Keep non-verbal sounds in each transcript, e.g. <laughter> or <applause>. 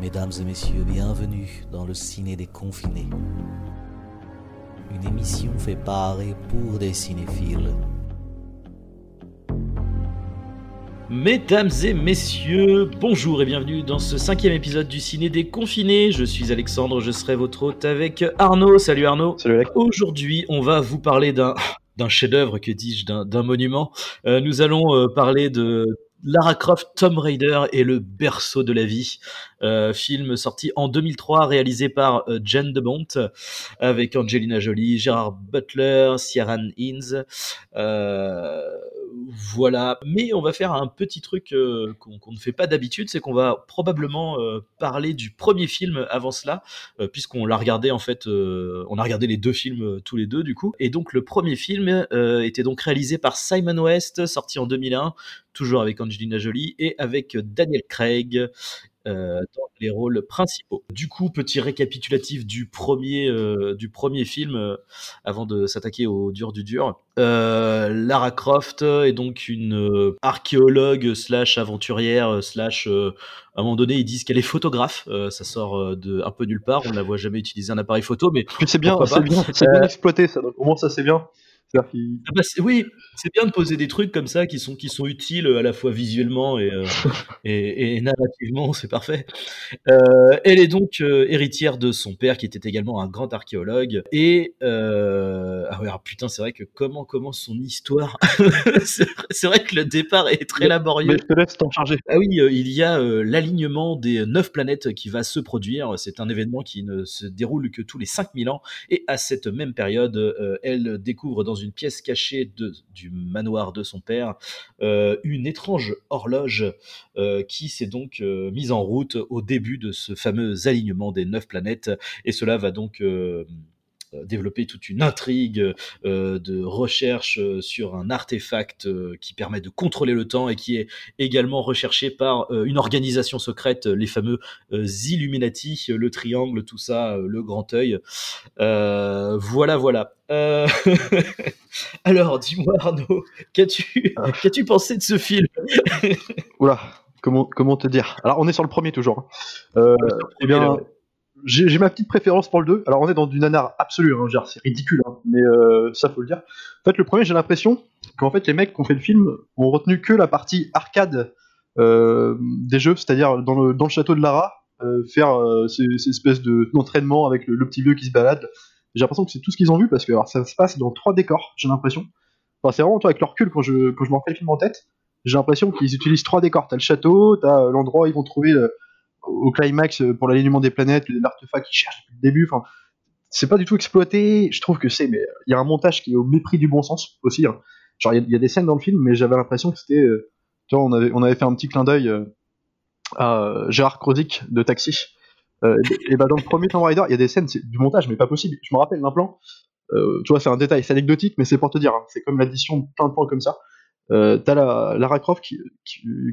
Mesdames et messieurs, bienvenue dans le ciné des confinés. Une émission fait par et pour des cinéphiles. Mesdames et messieurs, bonjour et bienvenue dans ce cinquième épisode du Ciné des Confinés. Je suis Alexandre, je serai votre hôte avec Arnaud. Salut Arnaud. Salut Alex. Aujourd'hui, on va vous parler d'un d'un chef-d'œuvre, que dis-je, d'un d'un monument. Euh, nous allons euh, parler de Lara Croft, Tomb Raider et le berceau de la vie, euh, film sorti en 2003, réalisé par euh, Jen de Bont, avec Angelina Jolie, Gérard Butler, Ciaran Hinds. Euh, voilà. Mais on va faire un petit truc euh, qu'on ne fait pas d'habitude, c'est qu'on va probablement euh, parler du premier film avant cela, euh, puisqu'on l'a regardé en fait, on a regardé les deux films tous les deux du coup. Et donc le premier film était donc réalisé par Simon West, sorti en 2001, toujours avec Angelina Jolie et avec Daniel Craig. Euh, dans les rôles principaux. Du coup, petit récapitulatif du premier, euh, du premier film euh, avant de s'attaquer au dur du dur. Lara Croft est donc une archéologue slash aventurière slash à un moment donné ils disent qu'elle est photographe. Ça sort de un peu nulle part. On ne la voit jamais utiliser un appareil photo, mais c'est bien, c'est bien, bien exploité ça. Donc au moins ça c'est bien. Ah bah, oui, c'est bien de poser des trucs comme ça qui sont qui sont utiles à la fois visuellement et euh, <laughs> et, et narrativement, c'est parfait. Euh, elle est donc euh, héritière de son père qui était également un grand archéologue et euh, ah ouais, alors, putain, c'est vrai que comment commence son histoire <laughs> C'est vrai- que le départ est très laborieux. Mais je te laisse t'en charger. Ah oui, euh, il y a euh, l'alignement des neuf planètes qui va se produire. C'est un événement qui ne se déroule que tous les 5000 ans. Et à cette même période, euh, elle découvre dans une pièce cachée du manoir de son père euh, une étrange horloge euh, qui s'est donc euh, mise en route au début de ce fameux alignement des neuf planètes. Et cela va donc... développer toute une intrigue euh, de recherche euh, sur un artefact euh, qui permet de contrôler le temps et qui est également recherché par une organisation secrète, les fameux Illuminati, le triangle, tout ça, le grand œil. Voilà, voilà. Euh, <laughs> Alors, dis-moi Arnaud, qu'as-tu qu'as-tu pensé de ce film? Oula, comment, comment te dire? Alors on est sur le premier toujours. hein. Euh, eh bien, j'ai ma petite préférence pour le 2. Alors on est dans du nanar absolu, hein, c'est ridicule, hein, mais euh, ça faut le dire. En fait, le premier, j'ai l'impression qu'en fait les mecs qui ont fait le film ont retenu que la partie arcade euh, des jeux, c'est-à-dire dans le, dans le château de Lara, euh, faire euh, ces, ces espèces de- d'entraînement avec le, petit vieux qui se balade. J'ai l'impression que c'est tout ce qu'ils ont vu parce que ça se passe dans trois décors, j'ai l'impression. Enfin, c'est vraiment toi avec le recul quand je, quand je me refais le film en tête. J'ai l'impression qu'ils utilisent trois décors. T'as le château, t'as l'endroit où ils vont trouver au climax euh, pour l'alignement des planètes, l'artefact qu'ils cherchent depuis le début. Enfin, c'est pas du tout exploité. Je trouve que c'est, mais il y a un montage qui est au mépris du bon sens aussi. hein. Genre, il y a- des scènes dans le film, mais j'avais l'impression que c'était, euh, tu vois, on avait, on avait fait un petit clin d'œil euh, à euh, Gérard Krozik de Taxi. Euh, et, et bah dans le premier Tomb Raider, il y a des scènes, c'est du montage, mais pas possible. Je me rappelle d'un plan. Euh, tu vois, c'est un détail, c'est anecdotique, mais c'est pour te dire. hein. c'est comme l'addition de plein de plans comme ça. Euh, t'as la, Lara Croft qui,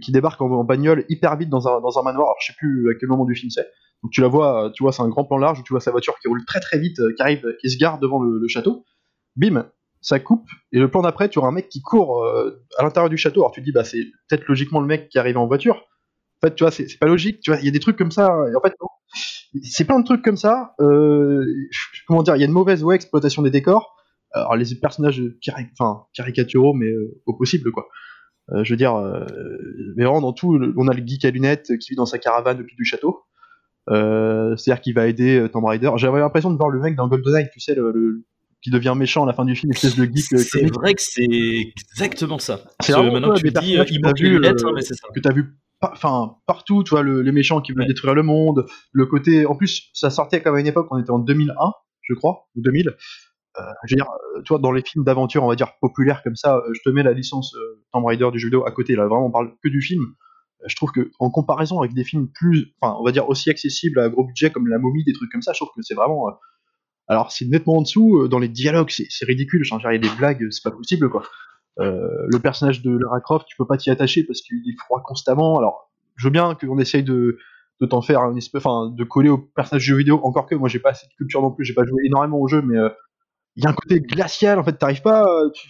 qui, débarque en, bagnole hyper vite dans un, dans un manoir. Alors, je sais plus à quel moment du film c'est. Donc tu la vois, euh, tu vois, c'est un grand plan large où tu vois sa voiture qui roule très très vite, euh, qui arrive, qui se garde devant le, château. Bim, ça coupe et le plan d'après, tu auras un mec qui court à l'intérieur du château. Alors tu te dis, bah c'est peut-être logiquement le mec qui arrive en voiture. En fait, tu vois, c'est pas logique. Tu vois, il y a des trucs comme ça. Et en fait, non. C'est plein de trucs comme ça. Comment dire, il y a une mauvaise ouais, exploitation des décors. Alors les personnages cari- enfin, caricaturaux, mais euh, au possible quoi. Euh, je veux dire, euh, mais vraiment dans tout, on a le geek à lunettes qui vit dans sa caravane depuis du château. Euh, C'est-à-dire qu'il va aider euh, Tomb Raider. J'avais l'impression de voir le mec dans GoldenEye, tu sais, le, le- qui devient méchant à la fin du film, espèce de geek. euh, C'est vrai que c'est exactement ça. C'est maintenant que tu dis, il les vu, lunettes, euh, mais c'est ça. que t'as vu enfin partout tu vois le- les méchants qui veulent Ouais. détruire le monde le côté en plus ça sortait comme à une époque on était en 2001 je crois ou 2000 euh, je veux dire euh, tu vois dans les films d'aventure on va dire populaires comme ça euh, je te mets la licence euh, Tomb Raider du jeu vidéo à côté là vraiment on parle que du film Euh, je trouve que en comparaison avec des films plus enfin on va dire aussi accessibles à gros budget comme La Momie des trucs comme ça je trouve que c'est vraiment euh, alors c'est nettement en dessous euh, dans les dialogues c'est ridicule il y a des blagues c'est pas possible quoi euh, le personnage de Lara Croft, tu peux pas t'y attacher parce qu'il est froid constamment. Alors, je veux bien qu'on essaye de, de t'en faire une espèce, enfin, de coller au personnage de jeu vidéo. Encore que moi, j'ai pas assez de culture non plus, j'ai pas joué énormément au jeu, mais euh, il y a un côté glacial. En fait, t'arrives pas, euh, tu-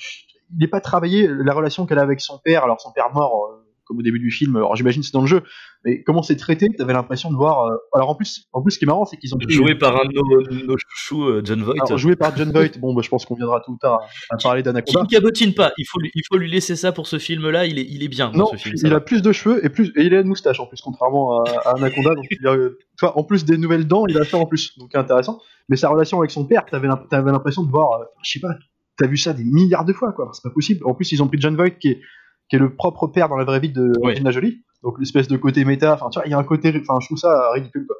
il est pas travaillé la relation qu'elle a avec son père. Alors, son père mort, euh, comme au début du film. Alors j'imagine c'est dans le jeu, mais comment c'est traité? T'avais l'impression de voir. euh, Alors en plus, en plus, ce qui est marrant, c'est qu'ils ont pris- Joué par un de nos, nos chouchous, euh, John Voight. Alors, joué par John Voight. Bon, bah, je pense qu'on viendra tout ou tard à, parler Qui d'Anaconda. ne cabotine pas. Il faut, lui, il faut lui laisser ça pour ce film-là. Il est, il est bien Non, ce film. il va. a plus de cheveux et plus et il a une moustache en plus, contrairement à, à Anaconda. Donc, il a, tu vois, en plus des nouvelles dents, il a ça en plus, donc intéressant. Mais sa relation avec son père, t'avais l'impression de voir, euh, je sais pas, t'as vu ça des milliards de fois, quoi. C'est pas possible. En plus, ils ont pris John Voight qui est, qui est le propre père dans la vraie vie de. Angelina Jolie. Donc l'espèce de côté méta, enfin tu vois, il y a un côté, enfin je trouve ça ridicule quoi.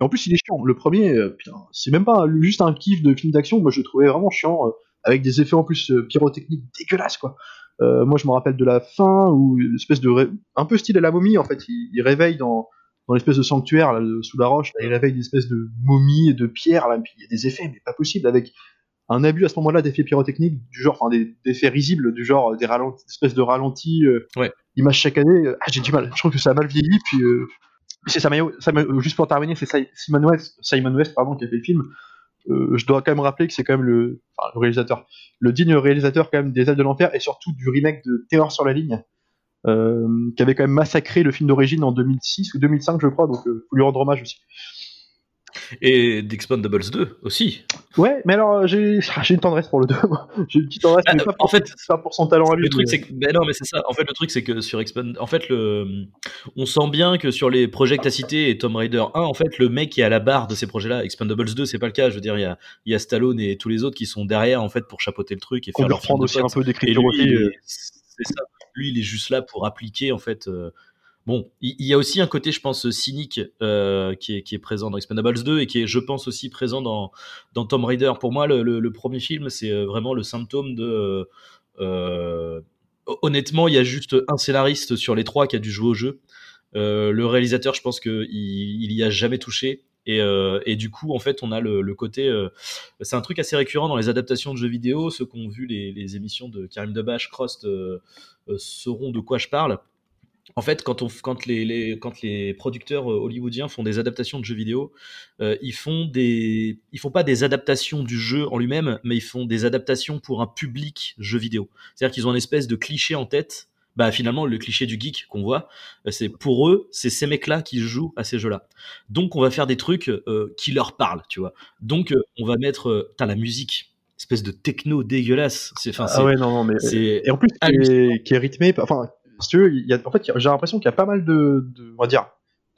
Et en plus, il est chiant. Le premier, euh, putain, c'est même pas juste un kiff de film d'action. Moi, je le trouvais vraiment chiant, euh, avec des effets en plus euh, pyrotechniques dégueulasses, quoi. Moi, je me rappelle de la fin où une espèce de ré- un peu style à la momie, en fait, il, il réveille dans dans l'espèce de sanctuaire là, sous la roche, là, il réveille des espèces de momies et de pierres, là, puis il y a des effets, mais pas possible, avec un abus à ce moment-là d'effets pyrotechniques du genre, enfin des, des effets risibles du genre des ralentis, des espèces de ralentis, euh, Ouais. images chaque année. euh, Ah, j'ai du mal. Je trouve que ça a mal vieilli. Puis euh, c'est Samayo, Sama- euh, juste pour terminer, c'est Si- Simon West, Simon West pardon, qui a fait le film. Je dois quand même rappeler que c'est quand même le, enfin, le réalisateur, le digne réalisateur quand même des Ailes de l'enfer et surtout du remake de Terreur sur la ligne, qui avait quand même massacré le film d'origine en 2006 ou 2005 je crois. Donc faut lui rendre hommage aussi. Et d'Expandables 2 aussi. Ouais, mais alors euh, j'ai <laughs> une tendresse pour le 2. moi. j'ai une petite tendresse, Ah, mais pas pour, en fait, pas pour son talent à lui. Le truc, mais- c'est que. Ben non, mais c'est ça. En fait, le truc, c'est que sur Expand. En fait, le... on sent bien que sur les projets que tu as cités et Tomb Raider 1, en fait, le mec qui est à la barre de ces projets-là, Expandables 2, c'est pas le cas. Je veux dire, il y a, y a Stallone et tous les autres qui sont derrière, en fait, pour chapeauter le truc et faire leur de aussi un peu d'écriture aussi. euh, est- c'est ça. Lui, il est juste là pour appliquer, en fait. euh, Bon, il y a aussi un côté, je pense, cynique euh, qui, est, présent dans Expendables 2 et qui est, je pense, aussi présent dans, dans Tomb Raider. Pour moi, le, premier film, c'est euh, vraiment le symptôme de. euh, honnêtement, il y a juste un scénariste sur les trois qui a dû jouer au jeu. Le réalisateur, je pense qu'il il y a jamais touché. Et, du coup, en fait, on a le, côté. c'est un truc assez récurrent dans les adaptations de jeux vidéo. Ceux qui ont vu les, émissions de Karim Debache, Crost, sauront de quoi je parle. En fait, quand, on, quand, les, les- quand les producteurs euh, hollywoodiens font des adaptations de jeux vidéo, euh, ils font des, ils font pas des adaptations du jeu en lui-même, mais ils font des adaptations pour un public jeu vidéo. C'est-à-dire qu'ils ont une espèce de cliché en tête. Bah finalement, le cliché du geek qu'on voit, euh, c'est pour eux, c'est ces mecs-là qui jouent à ces jeux-là. Donc on va faire des trucs euh, qui leur parlent, tu vois. Donc on va mettre, t'as la musique, espèce de techno dégueulasse. C'est, enfin, Ah ouais, non, non, mais. c'est Et en plus, qui est, qui est rythmé. Enfin, si tu veux, il y a, en fait, j'ai l'impression qu'il y a pas mal de, de, on va dire,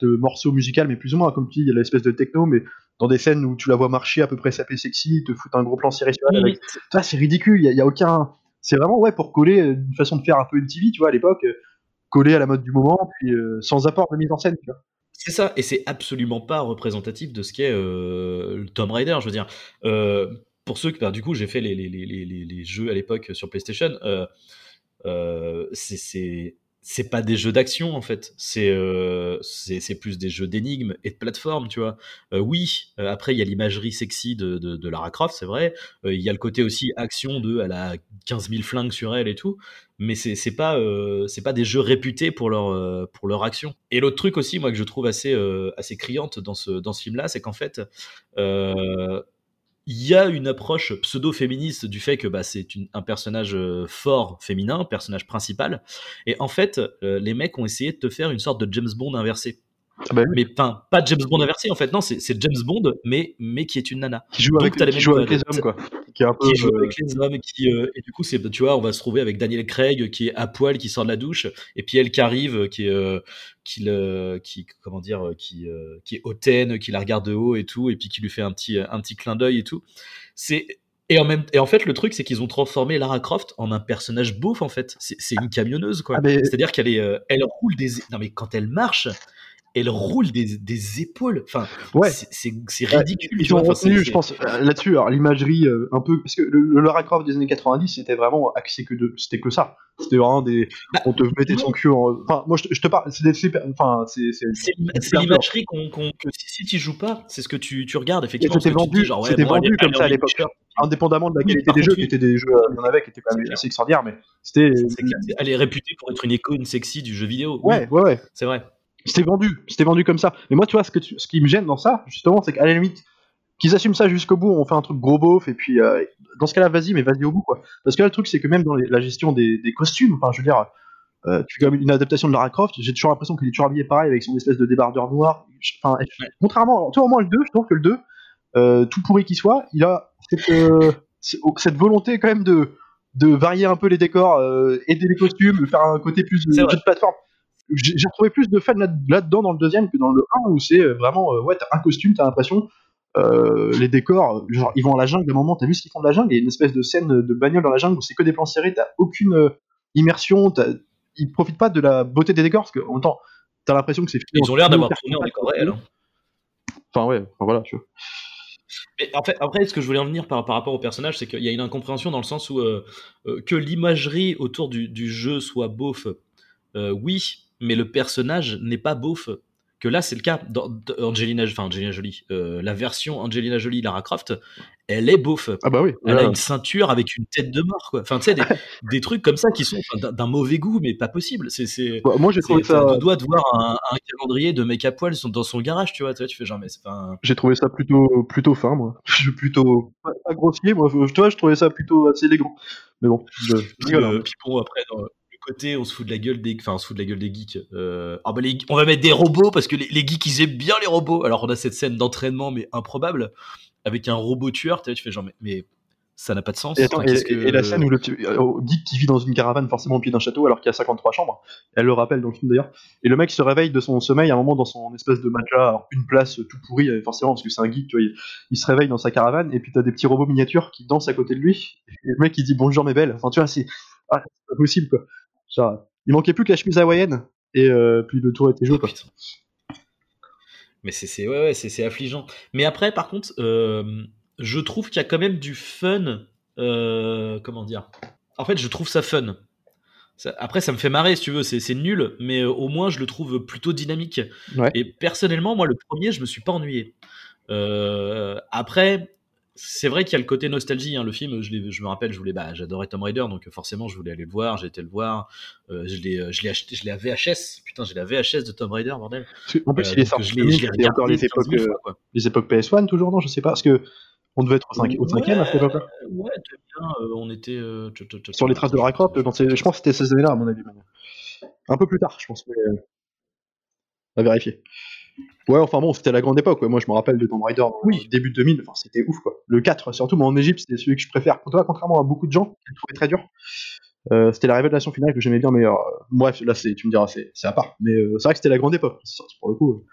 de morceaux musicaux, mais plus ou moins, comme tu dis, il y a l'espèce de techno, mais dans des scènes où tu la vois marcher à peu près sapé sexy, te foutre un gros plan serré sur elle avec. C'est ridicule, il y a, aucun. C'est vraiment, ouais, pour coller euh, une façon de faire un peu MTV, tu vois, à l'époque, euh, coller à la mode du moment, puis euh, sans apport de mise en scène, tu vois. C'est ça, et c'est absolument pas représentatif de ce qu'est euh, le Tomb Raider. Je veux dire, euh, pour ceux que, bah, du coup, j'ai fait les, les, les, les, les jeux à l'époque sur PlayStation, c'est- c'est pas des jeux d'action en fait, c'est euh, plus des jeux d'énigmes et de plateforme, tu vois. Euh, oui, euh, après il y a l'imagerie sexy de, Lara Croft, c'est vrai. Euh, Il y a le côté aussi action de elle a 15 000 flingues sur elle et tout, mais c'est c'est pas euh, des jeux réputés pour leur euh, action. Et l'autre truc aussi, moi que je trouve assez euh, criante dans ce dans ce film-là, c'est qu'en fait euh, il y a une approche pseudo-féministe du fait que bah, c'est un personnage euh, fort féminin, personnage principal. Et en fait, euh, les mecs ont essayé de te faire une sorte de James Bond inversé. Ah bah oui. Mais pas James Bond inversé en fait, non, c'est James Bond, mais, mais qui est une nana. Qui joue avec, les qui mêmes joue avec les codes. hommes, quoi. Qui est un peu. Qui joue euh, avec les hommes, qui, euh, et du coup, c'est, tu vois, on va se trouver avec Daniel Craig qui est à poil, qui sort de la douche, et puis elle qui arrive, euh, qui est, euh, qui, le, qui, comment dire, euh, qui, euh, qui est hautaine, qui la regarde de haut et tout, et puis qui lui fait un petit, un petit clin d'œil et tout. C'est, et en même, et en fait, le truc, c'est qu'ils ont transformé Lara Croft en un personnage beauf, en fait. C'est, une camionneuse, quoi. Ah, mais- C'est-à-dire qu'elle est, euh, elle roule des, non mais quand elle marche, elle roule des, des épaules. Enfin, Ouais. c'est, Ouais, ridicule. Ils ont retenu, je pense, euh, là-dessus, alors l'imagerie euh, un peu, parce que le, le Lara Croft des années 90, c'était vraiment axé que de, c'était que ça. C'était vraiment des, Bah, on te mettait non. son cul en, enfin, moi je te, je te parle, c'est des super, enfin, c'est, l'imagerie qu'on, que si, si tu joues pas, c'est ce que tu, tu regardes effectivement. c'était vendu- genre, ouais, bon, vendu comme ça à l'époque. indépendamment de la qualité des jeux, qui étaient des jeux, euh, il y en avait qui étaient quand même assez extraordinaires, mais c'était. Elle est réputée pour être une icône sexy du jeu vidéo. Ouais, ouais, ouais. c'est vrai. C'était vendu, c'était vendu comme ça. Mais moi, tu vois, ce, que tu- ce qui me gêne dans ça, justement, c'est qu'à la limite, qu'ils assument ça jusqu'au bout, on fait un truc gros beauf, et puis euh, dans ce cas-là, vas-y, mais vas-y au bout, quoi. Parce que là, le truc, c'est que même dans les- la gestion des, des costumes, enfin, je veux dire, euh, tu fais même une adaptation de Lara Croft, j'ai toujours l'impression qu'il est toujours habillé pareil avec son espèce de débardeur noir. Enfin, contrairement, toi au moins le 2, je trouve que le 2, euh, tout pourri qu'il soit, il a cette, euh, cette volonté quand même de, de varier un peu les décors, aider les costumes, faire un côté plus de jeu de plateforme. J'ai retrouvé plus de fans là- là-dedans dans le deuxième que dans le 1 où c'est euh, vraiment, euh, ouais, t'as un costume, t'as l'impression, euh, les décors, genre ils vont à la jungle, à un moment, t'as vu ce qu'ils font de la jungle, il y a une espèce de scène de bagnole dans la jungle où c'est que des plans serrés, t'as aucune immersion, t'as- ils profitent pas de la beauté des décors parce que en même temps, t'as l'impression que c'est Ils ont l'air d'avoir tourné en décor réel. Enfin ouais, enfin, voilà, tu vois. Mais en fait, après, ce que je voulais en venir par, par rapport au personnage, c'est qu'il y a une incompréhension dans le sens où euh, que l'imagerie autour du, du jeu soit beauf, euh, oui, mais le personnage n'est pas beauf. Que là, c'est le cas. Dans, Angelina, enfin Angelina Jolie, euh, la version Angelina Jolie Lara Croft, elle est beauf. Ah bah oui. Elle a une ceinture avec une tête de mort, quoi. Enfin, tu sais, des, <laughs> des trucs comme ça qui sont d'un- mauvais goût, mais pas possible. C'est, c'est, bah, moi j'ai trouvé ça, deux doigts de voir un, un calendrier de mec à poil dans son garage, tu vois. Tu, vois, tu fais genre, mais c'est pas un- j'ai trouvé ça plutôt plutôt fin moi. <laughs> Je suis plutôt pas, grossier moi, je, toi je trouvais ça plutôt assez élégant. Mais bon, je, je <laughs> Puis, rigole, euh, hein. puis bon, après, dans côté, on se fout de la gueule des, enfin, on se fout de la gueule des geeks. Euh, ah bah les- on va mettre des robots parce que les, les geeks ils aiment bien les robots. Alors on a cette scène d'entraînement mais improbable avec un robot tueur. Tu fais genre, mais, mais ça n'a pas de sens. Et, attends, Enfin, et, qu'est-ce que- et la scène où le euh, dit qu'il vit dans une caravane forcément au pied d'un château alors qu'il y a 53 chambres, elle le rappelle dans le film d'ailleurs, et le mec se réveille de son sommeil à un moment dans son espèce de matelas, alors, une place euh, tout pourri euh, forcément parce que c'est un geek, tu vois, il, il se réveille dans sa caravane et puis t'as des petits robots miniatures qui dansent à côté de lui, et le mec il dit bonjour mes belles, enfin tu vois c'est ah, c'est pas possible quoi. Genre, il manquait plus que la chemise hawaïenne et euh, puis le tour était joué quoi. putain. Mais c'est c'est- ouais, ouais, c'est affligeant. Mais après, par contre, euh, je trouve qu'il y a quand même du fun. euh, comment dire? En fait, je trouve ça fun. Ça- après, ça me fait marrer, si tu veux. C'est c'est nul, mais au moins, je le trouve plutôt dynamique. Ouais. Et personnellement, moi, le premier, je me suis pas ennuyé. Après, c'est vrai qu'il y a le côté nostalgie. hein. Le film, je, me rappelle, je voulais, bah, j'adorais Tomb Raider, donc euh, forcément, je voulais aller le voir. J'ai été le voir. Euh, je l'ai, euh, je l'ai acheté, je l'ai à VHS. Putain, j'ai la VHS de Tomb Raider, bordel. En plus Euh, il est sorti, je l'ai, encore les regardé 15 époques, 000 euh, fois, quoi. les époques PS1 toujours non je sais pas parce que on devait être au 5 au cinquième à cette époque-là. Ouais, bien, on était Sur les traces de ces- je pense que c'était ces années-là, à mon avis. Un peu plus tard, je pense. Mais... À vérifier. Ouais, enfin bon, c'était la grande époque. ouais. Moi, je me rappelle de Tomb Raider oui. début 2000. Enfin, c'était ouf, quoi. Le 4, surtout, moi, en Égypte, c'était celui que je préfère. Toi, contrairement à beaucoup de gens qui le trouvaient très dur, euh, c'était la révélation finale que j'aimais bien meilleur. Bref, là, c'est, tu me diras, c'est, c'est à part. Mais euh, c'est vrai que c'était la grande époque. C'est sorti pour le coup. euh.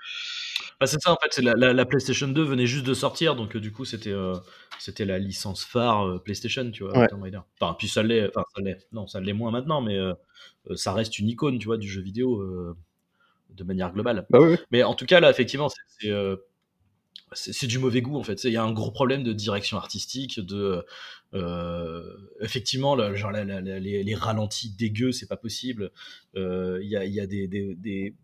Bah, c'est ça en fait, la, la- la PlayStation 2 venait juste de sortir, donc euh, du coup c'était euh, c'était la licence phare euh, PlayStation, tu vois, Ouais. Tomb Raider. Enfin, puis ça l'est, enfin ça l'est, non, ça l'est moins maintenant, mais euh, euh, ça reste une icône, tu vois, du jeu vidéo euh, de manière globale. Bah oui. Mais en tout cas là, effectivement, c'est c'est, euh, du mauvais goût en fait. Il y a un gros problème de direction artistique, de euh, effectivement, genre la- la- la- les, les ralentis dégueux, c'est pas possible. Euh, Il y a, y a des, des- des-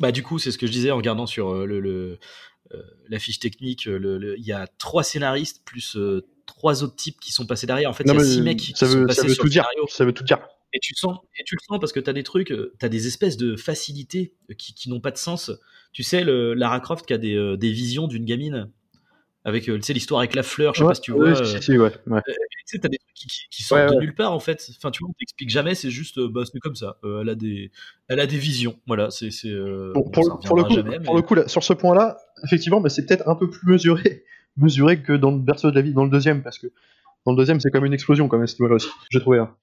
bah du coup, c'est ce que je disais en regardant sur le, le, euh, la fiche technique. Il y a trois scénaristes plus trois autres types qui sont passés derrière. En fait, il y a six mecs qui ça sont veut, passés ça veut sur tout le dire. Ça veut tout dire. Et tu le sens, et tu le sens parce que tu as des trucs, tu as des espèces de facilités euh, qui, qui n'ont pas de sens. Tu sais, le, Lara Croft qui a des, euh, des visions d'une gamine avec euh, tu sais, l'histoire avec la fleur, je sais Ouais, pas si tu vois. si, euh, si, ouais, ouais. tu sais, t'as des trucs qui, qui- qui sortent de nulle part en fait. Enfin, tu vois, on t'explique jamais, c'est juste, euh, bah, c'est comme ça. Euh, elle a des, elle a des visions. Voilà, c'est, euh, Bon, bon, pour, le, pour le reviendra coup, jamais, pour mais- le coup là, sur ce point-là, effectivement, mais c'est peut-être un peu plus mesuré, <laughs> mesuré que dans le berceau de la vie, dans le deuxième, parce que dans le deuxième, c'est comme une explosion quand même, ce niveau-là aussi. J'ai trouvé. Hein.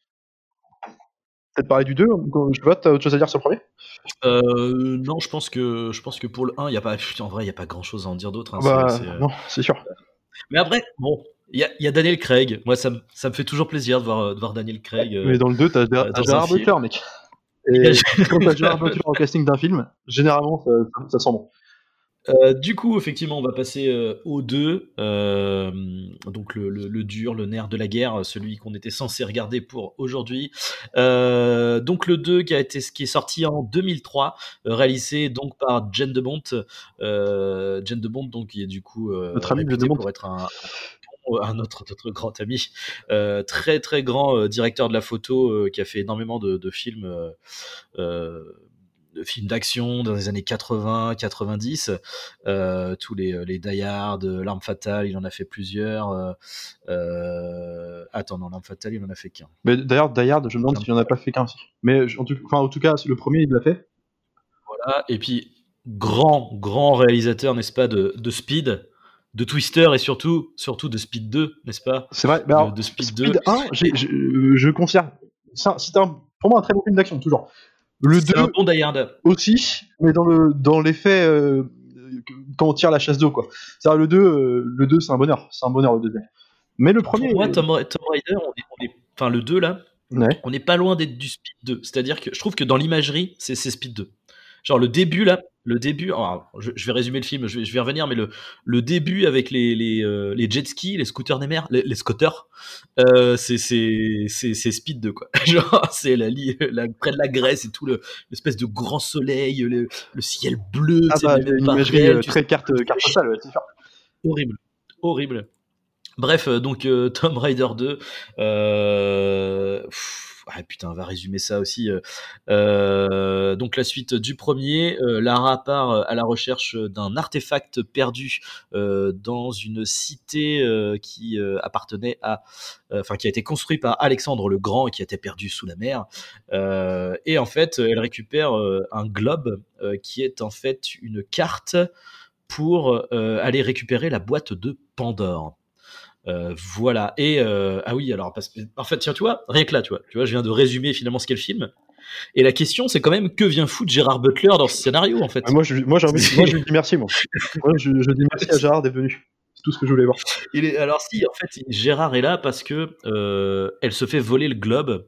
Peut-être parler du 2, je vois, t'as autre chose à dire sur le premier? Euh, non, je pense que, je pense que pour le 1, il y a pas, en vrai, il y a pas grand chose à en dire d'autre. hein, Bah, euh, non, c'est sûr. Mais après, bon, il y a, il y a Daniel Craig. Moi, ça, me- ça me fait toujours plaisir de voir, euh, de voir Daniel Craig. euh, Mais dans le 2, t'as Gérard. Butler, mec. <laughs> Et quand t'as Gérard Butler au casting d'un film, généralement, ça sent bon. Euh, du coup, effectivement, on va passer euh, au 2, euh, donc le, le- le dur, le nerf de la guerre, celui qu'on était censé regarder pour aujourd'hui. Euh, donc le 2 qui a été qui est sorti en 2003, euh, réalisé donc par Jen de Bont, Jen de Bont donc qui est du coup Notre ami de pour être un, un autre, notre grand ami, euh, très très grand euh, directeur de la photo euh, qui a fait énormément de, de films. Euh, euh, films d'action dans les années 80, 90, euh, tous les, les Die Hard, L'Arme Fatale, il en a fait plusieurs. Euh, euh, attends, non, L'Arme Fatale, il en a fait qu'un. Mais d'ailleurs, Die Hard, je me demande s'il en a pas fait qu'un aussi. Mais en tout, enfin, en tout cas, le premier, il l'a fait. Voilà, et puis, grand, grand réalisateur, n'est-ce pas, de, de Speed de Twister et surtout, surtout de Speed 2, n'est-ce pas? C'est vrai, mais alors, de, Speed, 2. 1, je, je considère. C'est pour moi un très bon film d'action, toujours. Le 2 un bon aussi, mais dans le dans l'effet euh, quand on tire la chasse d'eau quoi. Le 2 euh, le 2 c'est un bonheur, c'est un bonheur le deuxième. Mais le premier Pour moi Tom, Raider on est, enfin le 2 là, on n'est pas loin d'être du Speed 2, c'est-à-dire que je trouve que dans l'imagerie, c'est Speed 2. Genre le début là, le début, je, vais résumer le film, je vais, revenir, mais le, le début avec les, les, euh, les jet skis, les scooters des mers, les, scooters, euh, c'est speed 2 quoi. <laughs> Genre c'est la, la, près de la Grèce et tout l'espèce de grand soleil, le, le ciel bleu, ah bah, une imagerie euh, très carte carte postale, horrible, horrible. Bref, donc Tomb Raider 2. Euh, ah, putain, va résumer ça aussi. Euh, euh, donc la suite du premier, euh, Lara part à la recherche d'un artefact perdu dans une cité qui appartenait à, enfin qui a été construit par Alexandre le Grand et qui été perdu sous la mer. et en fait, elle récupère un globe qui est en fait une carte pour aller récupérer la boîte de Pandore. Euh, voilà. Et euh, ah oui, alors parce en fait, tiens, tu vois, rien que là, tu vois, tu vois, je viens de résumer finalement ce qu'est le film. Et la question, c'est quand même que vient foutre Gérard Butler dans ce scénario, en fait? Ah, moi, je, moi, j'ai envie, moi, je lui dis merci, moi. <laughs> moi je, dis merci à Gérard d'être venu. C'est tout ce que je voulais voir. Il est, alors si, en fait, Gérard est là parce que euh, elle se fait voler le globe.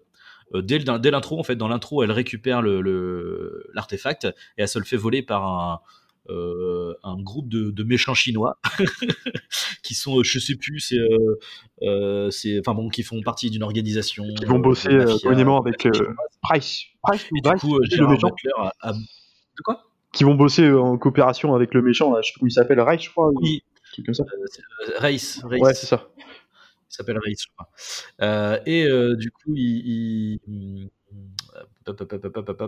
dès, dès l'intro, en fait, dans l'intro, elle récupère le l'artefact et elle se le fait voler par un, euh, un groupe de, méchants chinois <laughs> qui sont, je sais plus, c'est, euh, euh, c'est, enfin bon, qui font partie d'une organisation. Qui vont bosser communément avec Price. Price et du coup, le méchant. De quoi? Qui vont bosser en coopération avec le méchant, là, je sais comment il s'appelle, Reich, je crois. Oui. Un truc comme ça. Race, Ouais, c'est ça. Il s'appelle Race, je crois. et du coup, il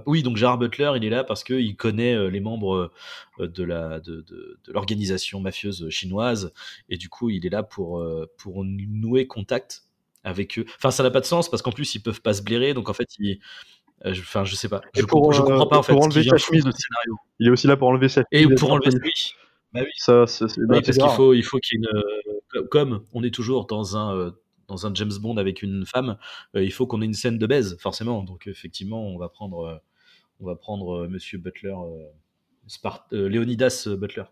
oui, donc Gérard Butler, il est là parce qu'il connaît euh, les membres euh, de la de, l'organisation mafieuse chinoise et du coup, il est là pour euh, pour nouer contact avec eux. Enfin, ça n'a pas de sens parce qu'en plus, ils peuvent pas se blairer, donc en fait, il enfin, je sais pas. Je, pour, comprends, comprends pas en fait. Pour enlever sa chemise, scénario. il est aussi là pour enlever sa chemise. Et pour enlever lui. Bah oui. Ça, c'est, parce qu'il faut, il faut qu'il y ait une. Comme on est toujours dans un dans un James Bond avec une femme, euh, il faut qu'on ait une scène de baise, forcément. Donc effectivement, on va prendre, euh, on va prendre euh, Monsieur Butler, Spart Leonidas Butler.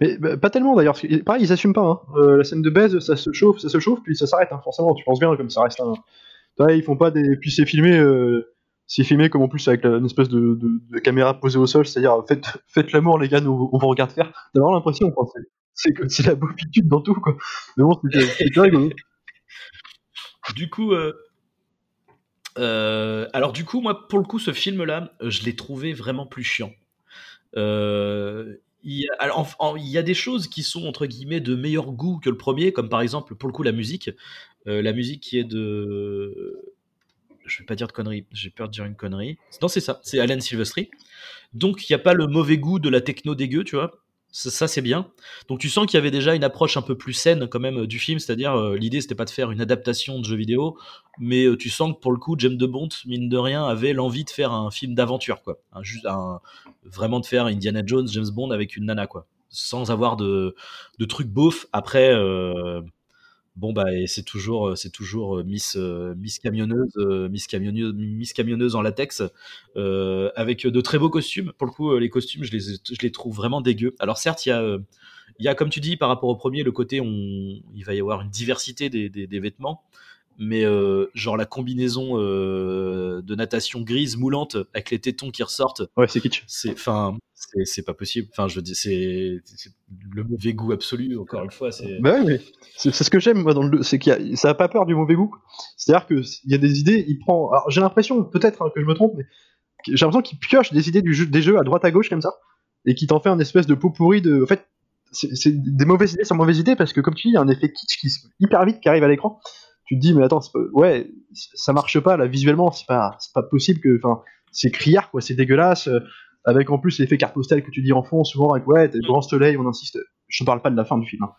Mais bah, pas tellement d'ailleurs, pareil, ils s'assument pas. Hein. la scène de baise, ça se chauffe, ça se chauffe, puis ça s'arrête. Hein. Forcément, tu penses bien comme ça reste. Un... ils font pas des. Puis c'est filmé, c'est filmé comme en plus avec une espèce de, caméra posée au sol, c'est-à-dire faites, <laughs> faites l'amour les gars, nous, on vous regarde faire. T'as vraiment l'impression, c'est c'est la bobitude dans tout quoi. Mais bon, c'est <laughs> rigolo. Du coup, euh, euh, alors du coup, moi, pour le coup, ce film-là, je l'ai trouvé vraiment plus chiant. Euh, il, y a, des choses qui sont entre guillemets de meilleur goût que le premier, comme par exemple, pour le coup, la musique. la musique qui est de. Je vais pas dire de conneries, j'ai peur de dire une connerie. Non, c'est ça, c'est Alan Silvestri. Donc, il n'y a pas le mauvais goût de la techno dégueu, tu vois ça, c'est bien. Donc tu sens qu'il y avait déjà une approche un peu plus saine quand même euh, du film, c'est-à-dire euh, l'idée c'était pas de faire une adaptation de jeu vidéo, mais euh, tu sens que pour le coup James de Bont mine de rien avait l'envie de faire un film d'aventure quoi, vraiment de faire Indiana Jones, James Bond avec une nana quoi, sans avoir de, de trucs. Après bon bah c'est toujours euh, c'est toujours euh, Miss euh, Miss camionneuse Miss camionneuse Miss camionneuse en latex avec de très beaux costumes. Pour le coup les costumes je les je les trouve vraiment dégueux. Alors certes il y a il y a comme tu dis par rapport au premier le côté on il va y avoir une diversité des, des, des vêtements mais genre la combinaison de natation grise moulante avec les tétons qui ressortent ouais c'est kitsch. c'est enfin c'est pas possible. Enfin, je dis, c'est le mauvais goût absolu. Encore une fois, c'est. Bah c'est ce que j'aime dans le, c'est qu'il ça a pas peur du mauvais goût. C'est-à-dire que il y a des idées, il prend. J'ai l'impression, peut-être hein, que je me trompe, mais j'ai l'impression qu'il pioche des idées du des jeux à droite à gauche comme ça, et qui t'en fait un espèce de pot pourri de. En fait, c'est des mauvaises idées sans mauvaises idées parce que comme tu dis, il y a un effet kitsch qui hyper vite qui arrive à l'écran. Tu te dis mais attends, ouais, ça marche pas là visuellement, c'est pas, pas possible que. Enfin, c'est criard, quoi, c'est dégueulasse. Euh, avec en plus l'effet carte postale que tu dis en fond, souvent avec ouais, t'as le grand soleil, on insiste. Je te parle pas de la fin du film. hein.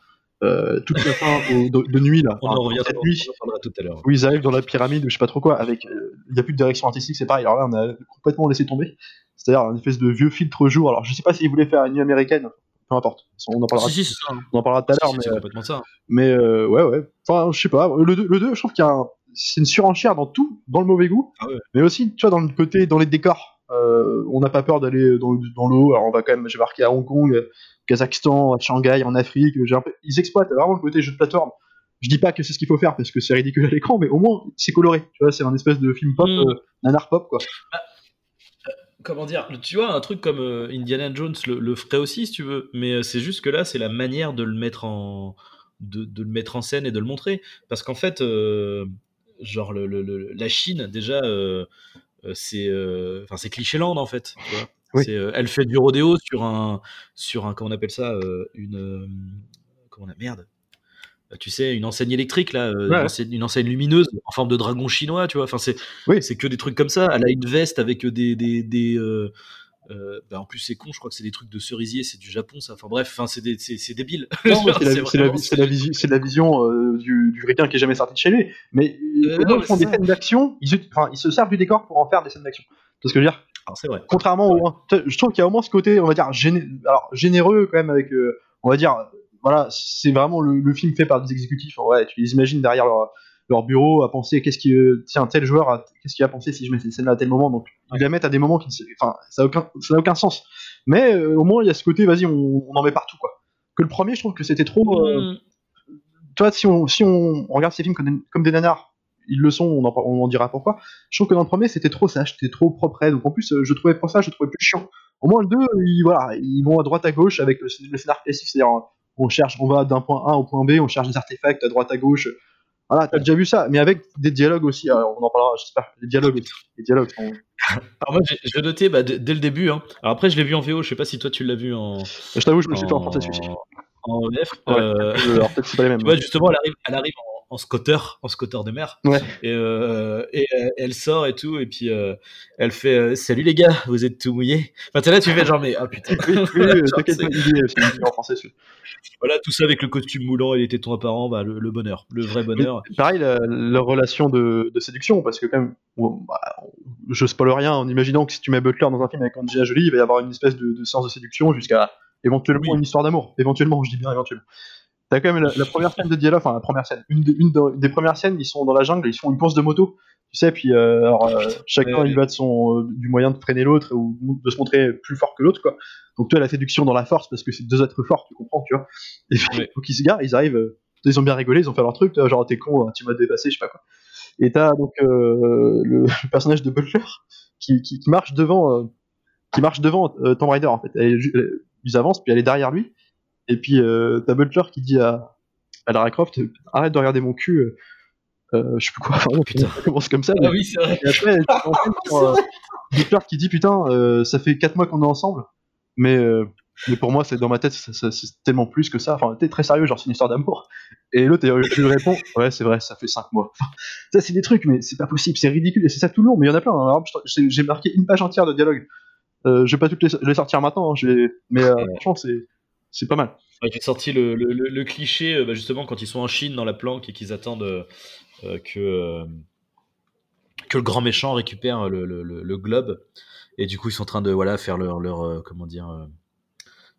Euh, toute la fin au- de, de nuit là. On Enfin, en reviendra, cette on nuit, en reparlera tout à l'heure. où ils arrivent dans la pyramide je sais pas trop quoi, avec il y a plus de direction artistique, c'est pareil. Alors là, on a complètement laissé tomber. C'est-à-dire un espèce de vieux filtre jour. Alors je sais pas s'ils voulaient faire une nuit américaine, peu importe. On en parlera, Si, si, c'est ça. hein. on en parlera tout à l'heure, Si, mais c'est euh, complètement ça. mais euh, ouais, ouais. Enfin, je sais pas. Le 2, le deux, je trouve qu'il y a un- c'est une surenchère dans tout, dans le mauvais goût, Ah ouais. mais aussi, tu vois, dans le côté, dans les décors. Euh, on n'a pas peur d'aller dans, dans le haut. Alors, on va quand même, j'ai marqué à Hong Kong, euh, Kazakhstan, à Shanghai, en Afrique. Peu- Ils exploitent vraiment le côté jeu de plateforme. Je dis pas que c'est ce qu'il faut faire parce que c'est ridicule à l'écran, mais au moins, c'est coloré. Tu vois, c'est un espèce de film pop, Mm. euh, nanar pop, quoi. comment dire, tu vois, un truc comme euh, Indiana Jones le, le ferait aussi, si tu veux, mais euh, c'est juste que là, c'est la manière de le mettre en, de, de le mettre en scène et de le montrer. Parce qu'en fait, euh, genre, le, le- le- la Chine, déjà, euh, euh, c'est euh, enfin c'est Clichéland, en fait. Tu vois Oui. C'est, euh, elle fait du rodéo sur un, sur un, comment on appelle ça, euh, une, euh, comment on a, merde. Euh, Tu sais, une enseigne électrique, là, euh, Ouais. une, enseigne, une enseigne lumineuse en forme de dragon chinois, tu vois. Enfin, c'est, Oui. c'est que des trucs comme ça. Elle a une veste avec des. des, des euh, euh, bah, en plus, c'est con, je crois que c'est des trucs de cerisier, c'est du Japon, ça. Enfin bref, enfin, c'est, débile. <laughs> C'est la, la- c'est la la vision euh, du, du ricain qui est jamais sorti de chez lui. Mais Euh, non, ils font des scènes d'action. Ils, se servent du décor pour en faire des scènes d'action. C'est ce que je veux dire? C'est vrai. contrairement au 1. Je trouve qu'il y a au moins ce côté, on va dire, géné- alors, généreux quand même avec, euh, on va dire, euh, voilà, c'est vraiment le, le film fait par des exécutifs. Ouais, tu les imagines derrière leur, leur bureau à penser qu'est-ce qui, tiens, tel joueur, a- qu'est-ce qu'il a pensé si je mets cette scène-là à tel moment. Donc, ils la mettent à des moments qui, ne se- enfin, ça n'a aucun, ça n'a aucun sens. Mais euh, au moins, il y a ce côté, vas-y, on, on en met partout, quoi. Que le premier, je trouve que c'était trop. euh, tu vois, si on, si on regarde ces films comme des, comme des nanars, ils le sont, on en, on en dira pourquoi. Je trouve que dans le premier, c'était trop sage, c'était trop propre. Donc en plus, je trouvais pour ça, je trouvais plus chiant. Au moins, le 2, ils, voilà, ils vont à droite à gauche avec le, le scénar classique, c'est-à-dire on cherche, on va d'un point A au point B, on cherche des artefacts à droite à gauche. Voilà, t'as déjà vu ça, mais avec des dialogues aussi. alors, on en parlera, j'espère. Les dialogues, aussi. les dialogues sont. Alors moi, j'ai, noté bah, dès le début. Hein. Alors après, je l'ai vu en VO. Je sais pas si toi tu l'as vu en. Je t'avoue, je me suis fait en français celui-ci. En VF. Ouais. Euh, Euh, Alors peut-être c'est pas les mêmes. <laughs> tu vois, justement, elle arrive, elle arrive en, scutter, en scooter de mer. Ouais. Et, euh, et euh, elle sort et tout, et puis euh, elle fait euh, Salut les gars, vous êtes tout mouillés. Enfin, t'es là, tu fais genre, mais ah putain. Oui, oui, <laughs> t'inquiète pas, en français voilà, tout ça avec le costume moulant et les tétons apparents, bah, le, le bonheur, le vrai bonheur. Mais pareil, la, leur relation de, de séduction, parce que quand même, on- bah, je spoil rien en imaginant que si tu mets Butler dans un film avec Angelina Jolie, il va y avoir une espèce de, de séance de séduction jusqu'à éventuellement Oui. une histoire d'amour. Éventuellement, je dis bien éventuellement. T'as quand même la, la première scène de dialogue, enfin la première scène, une, des, une de- des premières scènes, ils sont dans la jungle, ils font une course de moto, tu sais, puis euh, alors, euh, chacun il va de son, euh, du moyen de freiner l'autre ou de se montrer plus fort que l'autre, quoi. Donc toi, la séduction dans la force, parce que c'est deux êtres forts, tu comprends, tu vois. Et puis, Ouais. <laughs> donc ils se garent, ils arrivent, ils ont bien rigolé, ils ont fait leur truc, tu vois, genre t'es con, hein, tu m'as dépassé, je sais pas quoi. Et t'as donc <laughs> le, personnage de Butler qui, qui, qui marche devant, qui marche devant Tomb Raider en fait. Elle elle- ils avancent, puis elle est derrière lui. Et puis euh, t'as Butler qui dit à, à Lara Croft, arrête de regarder mon cul. euh, euh, je sais plus quoi. Enfin, Putain. ça commence comme ça. Ah mais- oui, c'est vrai. et après, tu t'enchaînes <laughs> sur, euh, Butler qui dit putain, euh, ça fait 4 mois qu'on est ensemble, mais euh, mais pour moi, c'est dans ma tête, c'est tellement plus que ça. Enfin, t'es très sérieux, genre c'est une histoire d'amour. Et l'autre, il lui répond, ouais, c'est vrai, ça fait 5 mois. Enfin, ça, c'est des trucs, mais c'est pas possible, c'est ridicule, et c'est ça tout le long. Mais il y en a plein. hein. J'ai marqué une page entière de dialogue. Euh, je vais pas toutes les, les sortir maintenant, hein, mais euh, Ouais. franchement, c'est c'est pas mal. Ouais, J'ai sorti le, le- le- le cliché, euh, bah, justement, quand ils sont en Chine dans la planque et qu'ils attendent euh, euh, que, euh, que le grand méchant récupère le, le- le- le globe. Et du coup, ils sont en train de voilà, faire leur, leur, euh, comment dire, euh,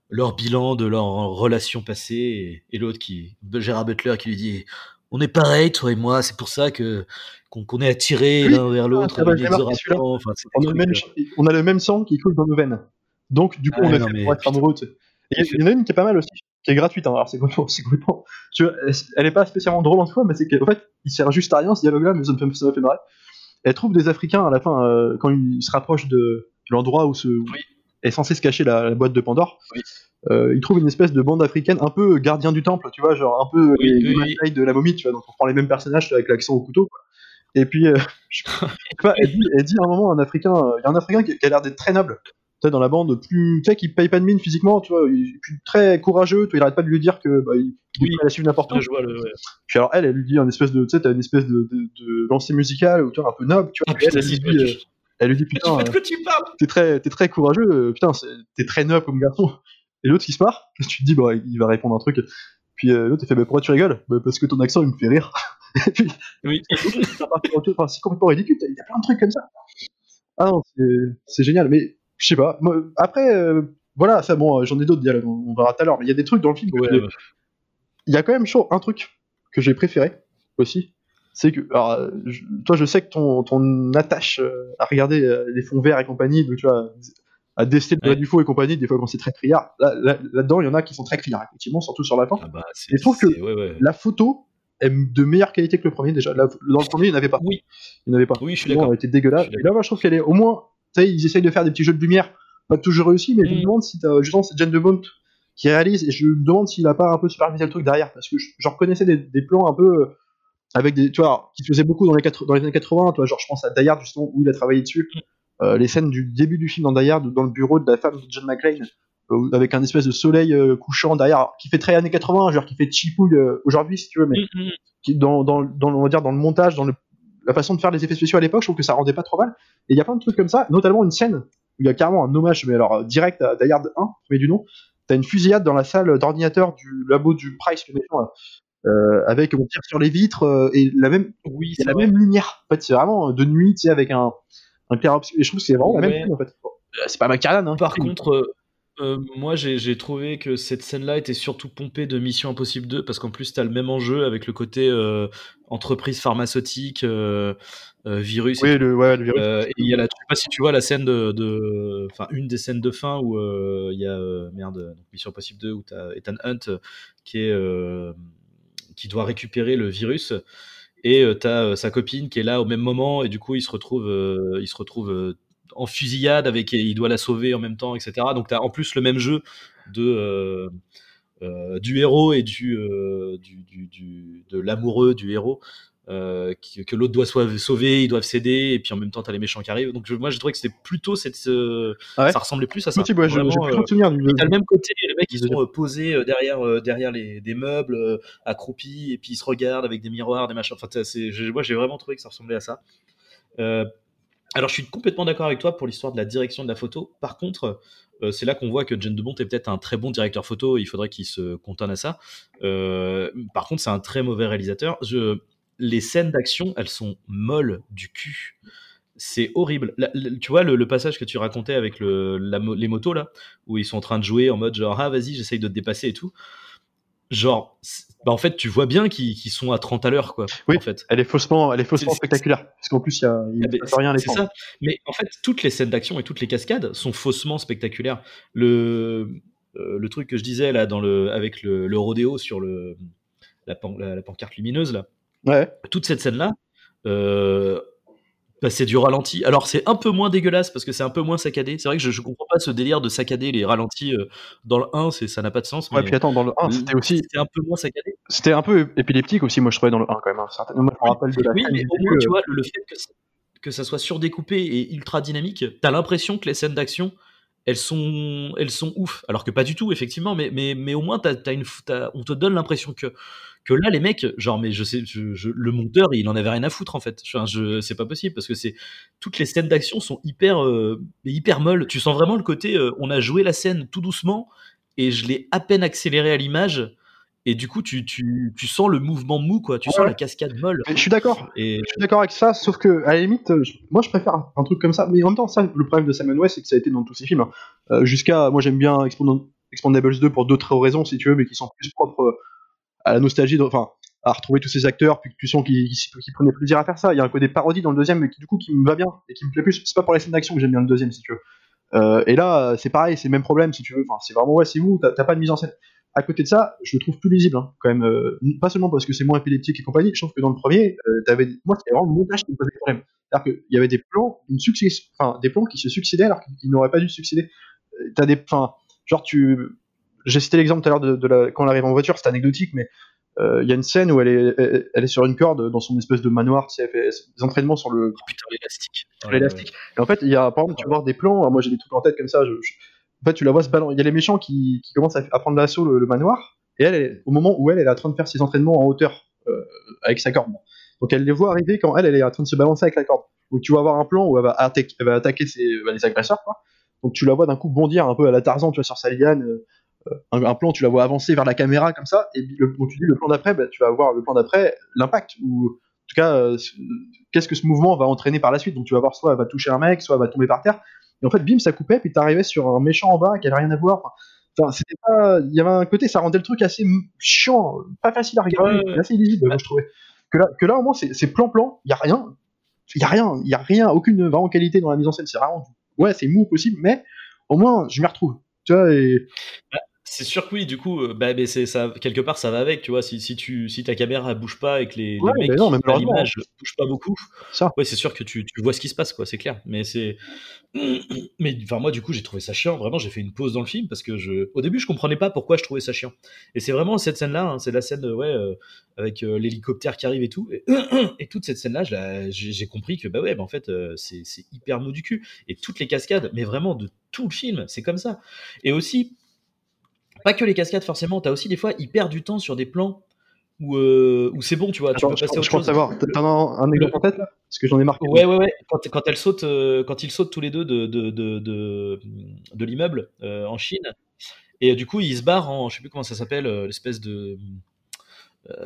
leur bilan de leur relation passée. Et, et l'autre, qui, Gérard Butler, qui lui dit On est pareil, toi et moi, c'est pour ça que qu'on est attirés Oui. l'un vers l'autre. Ah, bah, On a, le trucs, même, ch- on a le même sang qui coule dans nos veines. Donc, du coup, Ah on est non, fait pour être amoureux. Il y en a une qui est pas mal aussi, qui est gratuite. hein. Alors, c'est complètement. c'est complètement- tu vois, elle, est pas spécialement drôle en soi, mais c'est qu'en fait, il sert juste à rien ce dialogue-là, mais ça me fait, ça me fait marrer. Elle trouve des Africains à la fin, euh, quand ils se rapprochent de l'endroit où, se, où est censé se cacher la, la boîte de Pandore. Oui. Euh, ils trouvent une espèce de bande africaine un peu gardien du temple, tu vois, genre un peu Oui, les, les de la momie, tu vois, donc on prend les mêmes personnages avec l'accent au couteau. quoi. Et puis, euh, <laughs> je sais pas, elle, dit, elle dit à un moment, un Africain, euh, il y a un Africain qui, a l'air d'être très noble, dans la bande, plus, tu sais, qui paye pas de mine physiquement, tu vois, il, puis très courageux, tu vois, il arrête pas de lui dire que, bah, il, il Oui. est à la suivre n'importe où. là, je vois le. ouais. Puis alors, elle, elle lui dit un espèce de, tu sais, t'as une espèce de, de, de lancée musicale, ou tu vois, un peu noble, tu vois, Ah, et elle, putain, elle si, lui dit, euh, Elle lui dit putain, quoi parles? t'es très, t'es très courageux, euh, putain, t'es très noble comme garçon. Et l'autre il se marre, <laughs> tu te dis bah il va répondre un truc. Puis euh, l'autre il fait bah pourquoi tu rigoles? Bah parce que ton accent il me fait rire. <laughs> Et puis Oui. Enfin, c'est complètement ridicule, il y a plein de trucs comme ça. Ah non, c'est génial, mais je sais pas. Après, euh, voilà, ça bon, euh, j'en ai d'autres dialogues, on on verra tout à l'heure, mais il y a des trucs dans le film. Ouais, ouais. il y a quand même chaud un truc que j'ai préféré aussi. C'est que, alors, euh, je- toi, je sais que ton, ton attache à regarder les fonds verts et compagnie, donc tu vois, à déceler le Ouais. du faux et compagnie, des fois quand c'est très criard. Là, là- là-dedans, il y en a qui sont très criards, effectivement, surtout sur la fin. Ah bah, Et je trouve que- c'est- ouais, ouais. La photo est de meilleure qualité que le premier déjà. Là, dans le premier, il n'y en avait pas. Oui, Il n'y en avait pas. oui, je suis d'accord. elle était dégueulasse. Et là, moi, je trouve qu'elle est au moins. Sais, ils essayent de faire des petits jeux de lumière, pas toujours réussi, mais je me Mm. demande si t'as justement cette Jane de Bont qui réalise, et je me demande s'il a pas un peu supervisé le truc derrière, parce que je- reconnaissais des, des plans un peu euh, avec des. Tu vois, qui se faisaient beaucoup dans les, dans les années 80, tu vois, genre je pense à Die Hard, justement, où il a travaillé dessus. Mm. Euh, les scènes du début du film dans Die Hard, dans le bureau de la femme de John McClane, euh, avec un espèce de soleil euh, couchant derrière, qui fait très années 80, genre qui fait chipouille aujourd'hui, si tu veux, mais Mm, qui dans, dans, dans, on va dire, dans le montage, dans le, la façon de faire les effets spéciaux à l'époque, je trouve que ça rendait pas trop mal. Et il y a plein de trucs comme ça, notamment une scène où il y a carrément un hommage, mais alors euh, direct à Die Hard 1, mais du nom. T'as une fusillade dans la salle d'ordinateur du labo du Price. Euh, avec on tire sur les vitres euh, et la même, Oui, c'est la vrai. même lumière. En fait, c'est vraiment euh, de nuit, tu sais, avec un, un clair obscur. Et je trouve que c'est vraiment la même scène, en fait. C'est pas McTiernan, hein. Par contre, euh, moi j'ai trouvé que cette scène-là était surtout pompée de Mission Impossible 2 parce qu'en plus t'as le même enjeu avec le côté euh, entreprise pharmaceutique, euh, virus. et oui, le, ouais, le virus. Et il y a la, je sais pas si tu vois la scène de, de- enfin une des scènes de fin où il y a merde, donc Mission Impossible 2 où t'as Ethan Hunt qui est qui doit récupérer le virus et t'as euh, sa copine qui est là au même moment et du coup il se retrouve euh, il se retrouve en fusillade avec et il doit la sauver en même temps etc. Donc t'as en plus le même jeu de euh, euh, du héros et du, euh, du, du- du- de l'amoureux du héros euh, que l'autre doit sauver, ils doivent céder, et puis en même temps t'as les méchants qui arrivent. Donc je- moi j'ai trouvé que c'était plutôt cette, euh, Ah ouais ça ressemblait plus à ça. Ouais, Vraiment, euh. T'as le même côté, les mecs ils sont posés derrière, derrière les, des meubles, accroupis, et puis ils se regardent avec des miroirs, des machins. Enfin, moi j'ai vraiment trouvé que ça ressemblait à ça. Alors je suis complètement d'accord avec toi pour l'histoire de la direction de la photo. Par contre, euh, c'est là qu'on voit que Jane de Bont est peut-être un très bon directeur photo. Il faudrait qu'il se cantonne à ça. Euh, par contre, c'est un très mauvais réalisateur. Les scènes d'action, elles sont molles du cul. C'est horrible. Tu vois le, passage que tu racontais avec les motos là, où ils sont en train de jouer en mode genre ah vas-y j'essaye de te dépasser et tout. Genre, bah, en fait tu vois bien qu'ils qu'ils sont à 30 à l'heure quoi. Oui. En fait. Elle est faussement, elle est faussement spectaculaire. Parce qu'en plus, il y a, Ah ben, se passe rien à ça. Mais en fait, toutes les scènes d'action et toutes les cascades sont faussement spectaculaires. Le, euh, le truc que je disais là, dans le, avec le, le rodéo sur le, la, pan- la- la pancarte lumineuse, là, Ouais. toute cette scène-là, euh, bah, c'est du ralenti. Alors, c'est un peu moins dégueulasse parce que c'est un peu moins saccadé. C'est vrai que je, je comprends pas ce délire de saccader les ralentis euh, dans le 1, c'est- ça n'a pas de sens. Ouais, mais puis attends, dans le 1, c'était aussi, c'était un peu moins saccadé. c'était un peu épileptique aussi, moi je trouvais dans le 1 quand même. Hein, certainement. Moi je me rappelle de la Oui, mais au moins, tu euh, vois, le, le fait que, ça- que ça soit surdécoupé et ultra dynamique, t'as l'impression que les scènes d'action, elles sont, elles sont ouf. Alors que pas du tout, effectivement, mais, mais, mais au moins, une, t'as- on te donne l'impression que, que là, les mecs, genre, mais je sais, je- je- le monteur, il en avait rien à foutre, en fait. Enfin, je, c'est pas possible parce que c'est, toutes les scènes d'action sont hyper, euh, hyper molles. Tu sens vraiment le côté, euh, on a joué la scène tout doucement et je l'ai à peine accéléré à l'image. Et du coup, tu, tu, tu sens le mouvement mou, quoi. Tu Ouais. sens la cascade molle. mais je suis d'accord. Et Je suis d'accord avec ça, sauf que à la limite, euh, je- moi je préfère un truc comme ça. Mais en même temps, ça, le problème de Simon West, c'est que ça a été dans tous ses films. hein. Euh, Jusqu'à, moi j'aime bien Expand- Expandables 2 pour d'autres raisons, si tu veux, mais qui sont plus propres à la nostalgie, enfin, à retrouver tous ces acteurs, puis tu sens qu'ils prenaient plaisir à faire ça. Il y a un côté parodie dans le deuxième, mais qui du coup qui me va bien et qui me plaît plus. C'est pas pour les scènes d'action que j'aime bien le deuxième, si tu veux. Euh, et là, c'est pareil, c'est le même problème, si tu veux. Enfin, c'est vraiment ouais, c'est vous, t'as pas de mise en scène. À côté de ça, je le trouve plus lisible, hein, quand même. euh, pas seulement parce que c'est moins épileptique et compagnie. Je trouve que dans le premier, euh, moi, c'était vraiment le montage qui me posait problème. C'est-à-dire qu'il y avait des plans, une des plans qui se succédaient alors qu'ils n'auraient pas dû succéder. Euh, T'as des, enfin, genre tu, j'ai cité l'exemple tout à l'heure de, de la, quand elle arrive en voiture, c'est anecdotique, mais euh, il y a une scène où elle est, elle, elle est sur une corde dans son espèce de manoir, tu sais, elle fait des entraînements sur le, Oh, putain, l'élastique. sur l'élastique. Et en fait, il y a, par exemple, tu voir des plans, alors moi j'ai des trucs en tête comme ça, je, je- en fait, tu la vois se balancer. Il y a les méchants qui, qui commencent à, à prendre l'assaut le, le manoir, et elle, elle- au moment où elle, elle est en train de faire ses entraînements en hauteur, euh, avec sa corde. Donc elle les voit arriver quand elle, elle est en train de se balancer avec la corde. Donc tu vas avoir un plan où elle va, attaquer, elle va attaquer ses, bah, les agresseurs, quoi. Donc tu la vois d'un coup bondir un peu à la Tarzan, tu vois, sur sa liane. euh, un, un plan, tu la vois avancer vers la caméra comme ça, et le, donc tu dis le plan d'après, bah, tu vas voir le plan d'après, l'impact, ou en tout cas, euh, qu'est-ce que ce mouvement va entraîner par la suite. Donc tu vas voir soit elle va toucher un mec, soit elle va tomber par terre. Et en fait, bim, ça coupait, puis t'arrivais sur un méchant en bas qui avait rien à voir. Enfin, c'était pas. Il y avait un côté, ça rendait le truc assez chiant, pas facile à regarder, Ouais, ouais. assez illisible, moi je trouvais. Que là, que là au moins, c'est plan-plan, il y a rien. Il y a rien, il y a rien, aucune vraiment qualité dans la mise en scène. C'est vraiment. Ouais, c'est mou possible, mais au moins, je m'y retrouve. Tu vois, et. C'est sûr que oui, du coup, euh, bah, mais ça, quelque part, ça va avec, tu vois. Si, si, tu, si ta caméra bouge pas et que les, mecs non, à malheureusement, l'image bougent pas beaucoup, Ça. ouais, c'est sûr que tu, tu vois ce qui se passe, quoi, c'est clair. Mais c'est. <clears throat> Mais enfin, moi, du coup, j'ai trouvé ça chiant. Vraiment, j'ai fait une pause dans le film parce que je. Au début, je comprenais pas pourquoi je trouvais ça chiant. Et c'est vraiment cette scène-là, hein, c'est la scène, euh, ouais, euh, avec euh, l'hélicoptère qui arrive et tout. Et, <clears throat> et toute cette scène-là, j'ai compris que, bah ouais, bah, en fait, euh, c'est c'est hyper mou du cul. Et toutes les cascades, mais vraiment de tout le film, c'est comme ça. Et aussi, pas que les cascades forcément, t'as aussi des fois, ils perdent du temps sur des plans où, euh, où c'est bon, tu vois, tu peux je, passer je autre crois chose. savoir. Un exemple en tête là Parce que j'en ai marqué. Ouais, ouais, ouais. Quand, quand elle saute, euh, quand ils sautent tous les deux de, de, de, de, de l'immeuble euh, en Chine, et du coup, ils se barrent en, je sais plus comment ça s'appelle, l'espèce de.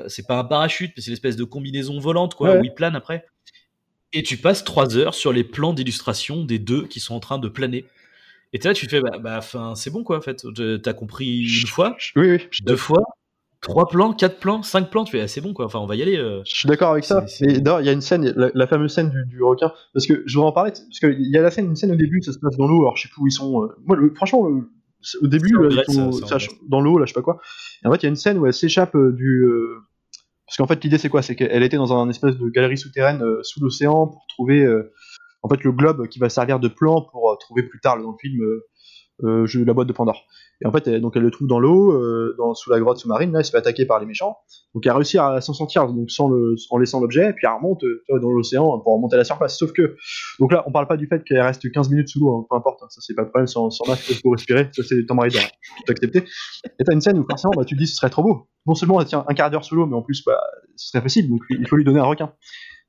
c'est pas un parachute, mais c'est l'espèce de combinaison volante, quoi, Ouais. où ils planent après. Et tu passes trois heures sur les plans d'illustration des deux qui sont en train de planer. Et là, tu fais, bah, bah, c'est bon, quoi, en fait. T'as compris une fois, Oui, oui, deux fois, trois plans, quatre plans, cinq plans, tu fais, ah, c'est bon, quoi. Enfin, on va y aller. euh. Je suis d'accord avec ça. Il y a une scène, la, la fameuse scène du, du requin, parce que je voudrais en parler, parce qu'il y a la scène, une scène au début, ça se passe dans l'eau, alors je sais plus où ils sont. euh, moi, le- franchement, le- au début, là, Grèce, sont- ça, ça- Grèce. dans l'eau, là, je sais pas quoi. Et en fait, il y a une scène où elle s'échappe euh, du. euh, parce qu'en fait, l'idée, c'est quoi? C'est qu'elle était dans un espèce de galerie souterraine euh, sous l'océan pour trouver, euh, en fait, le globe qui va servir de plan pour euh, trouver plus tard dans le film euh, euh, je- la boîte de Pandore. Et en fait, elle, donc elle le trouve dans l'eau, euh, dans, sous la grotte sous-marine. Là, elle se fait attaquer par les méchants. Donc elle réussit à s'en sortir donc sans le, en laissant l'objet, et puis elle remonte dans l'océan pour remonter à la surface. Sauf que, donc là, on parle pas du fait qu'elle reste 15 minutes sous l'eau, hein, peu importe, hein, ça c'est pas le problème, sans, sans masque pour respirer, ça c'est Tomb Raider, hein, tout accepté. Et t'as une scène où forcément, bah, tu te dis ce serait trop beau. Non seulement elle tient un quart d'heure sous l'eau, mais en plus, bah, ce serait facile, donc il faut lui donner un requin.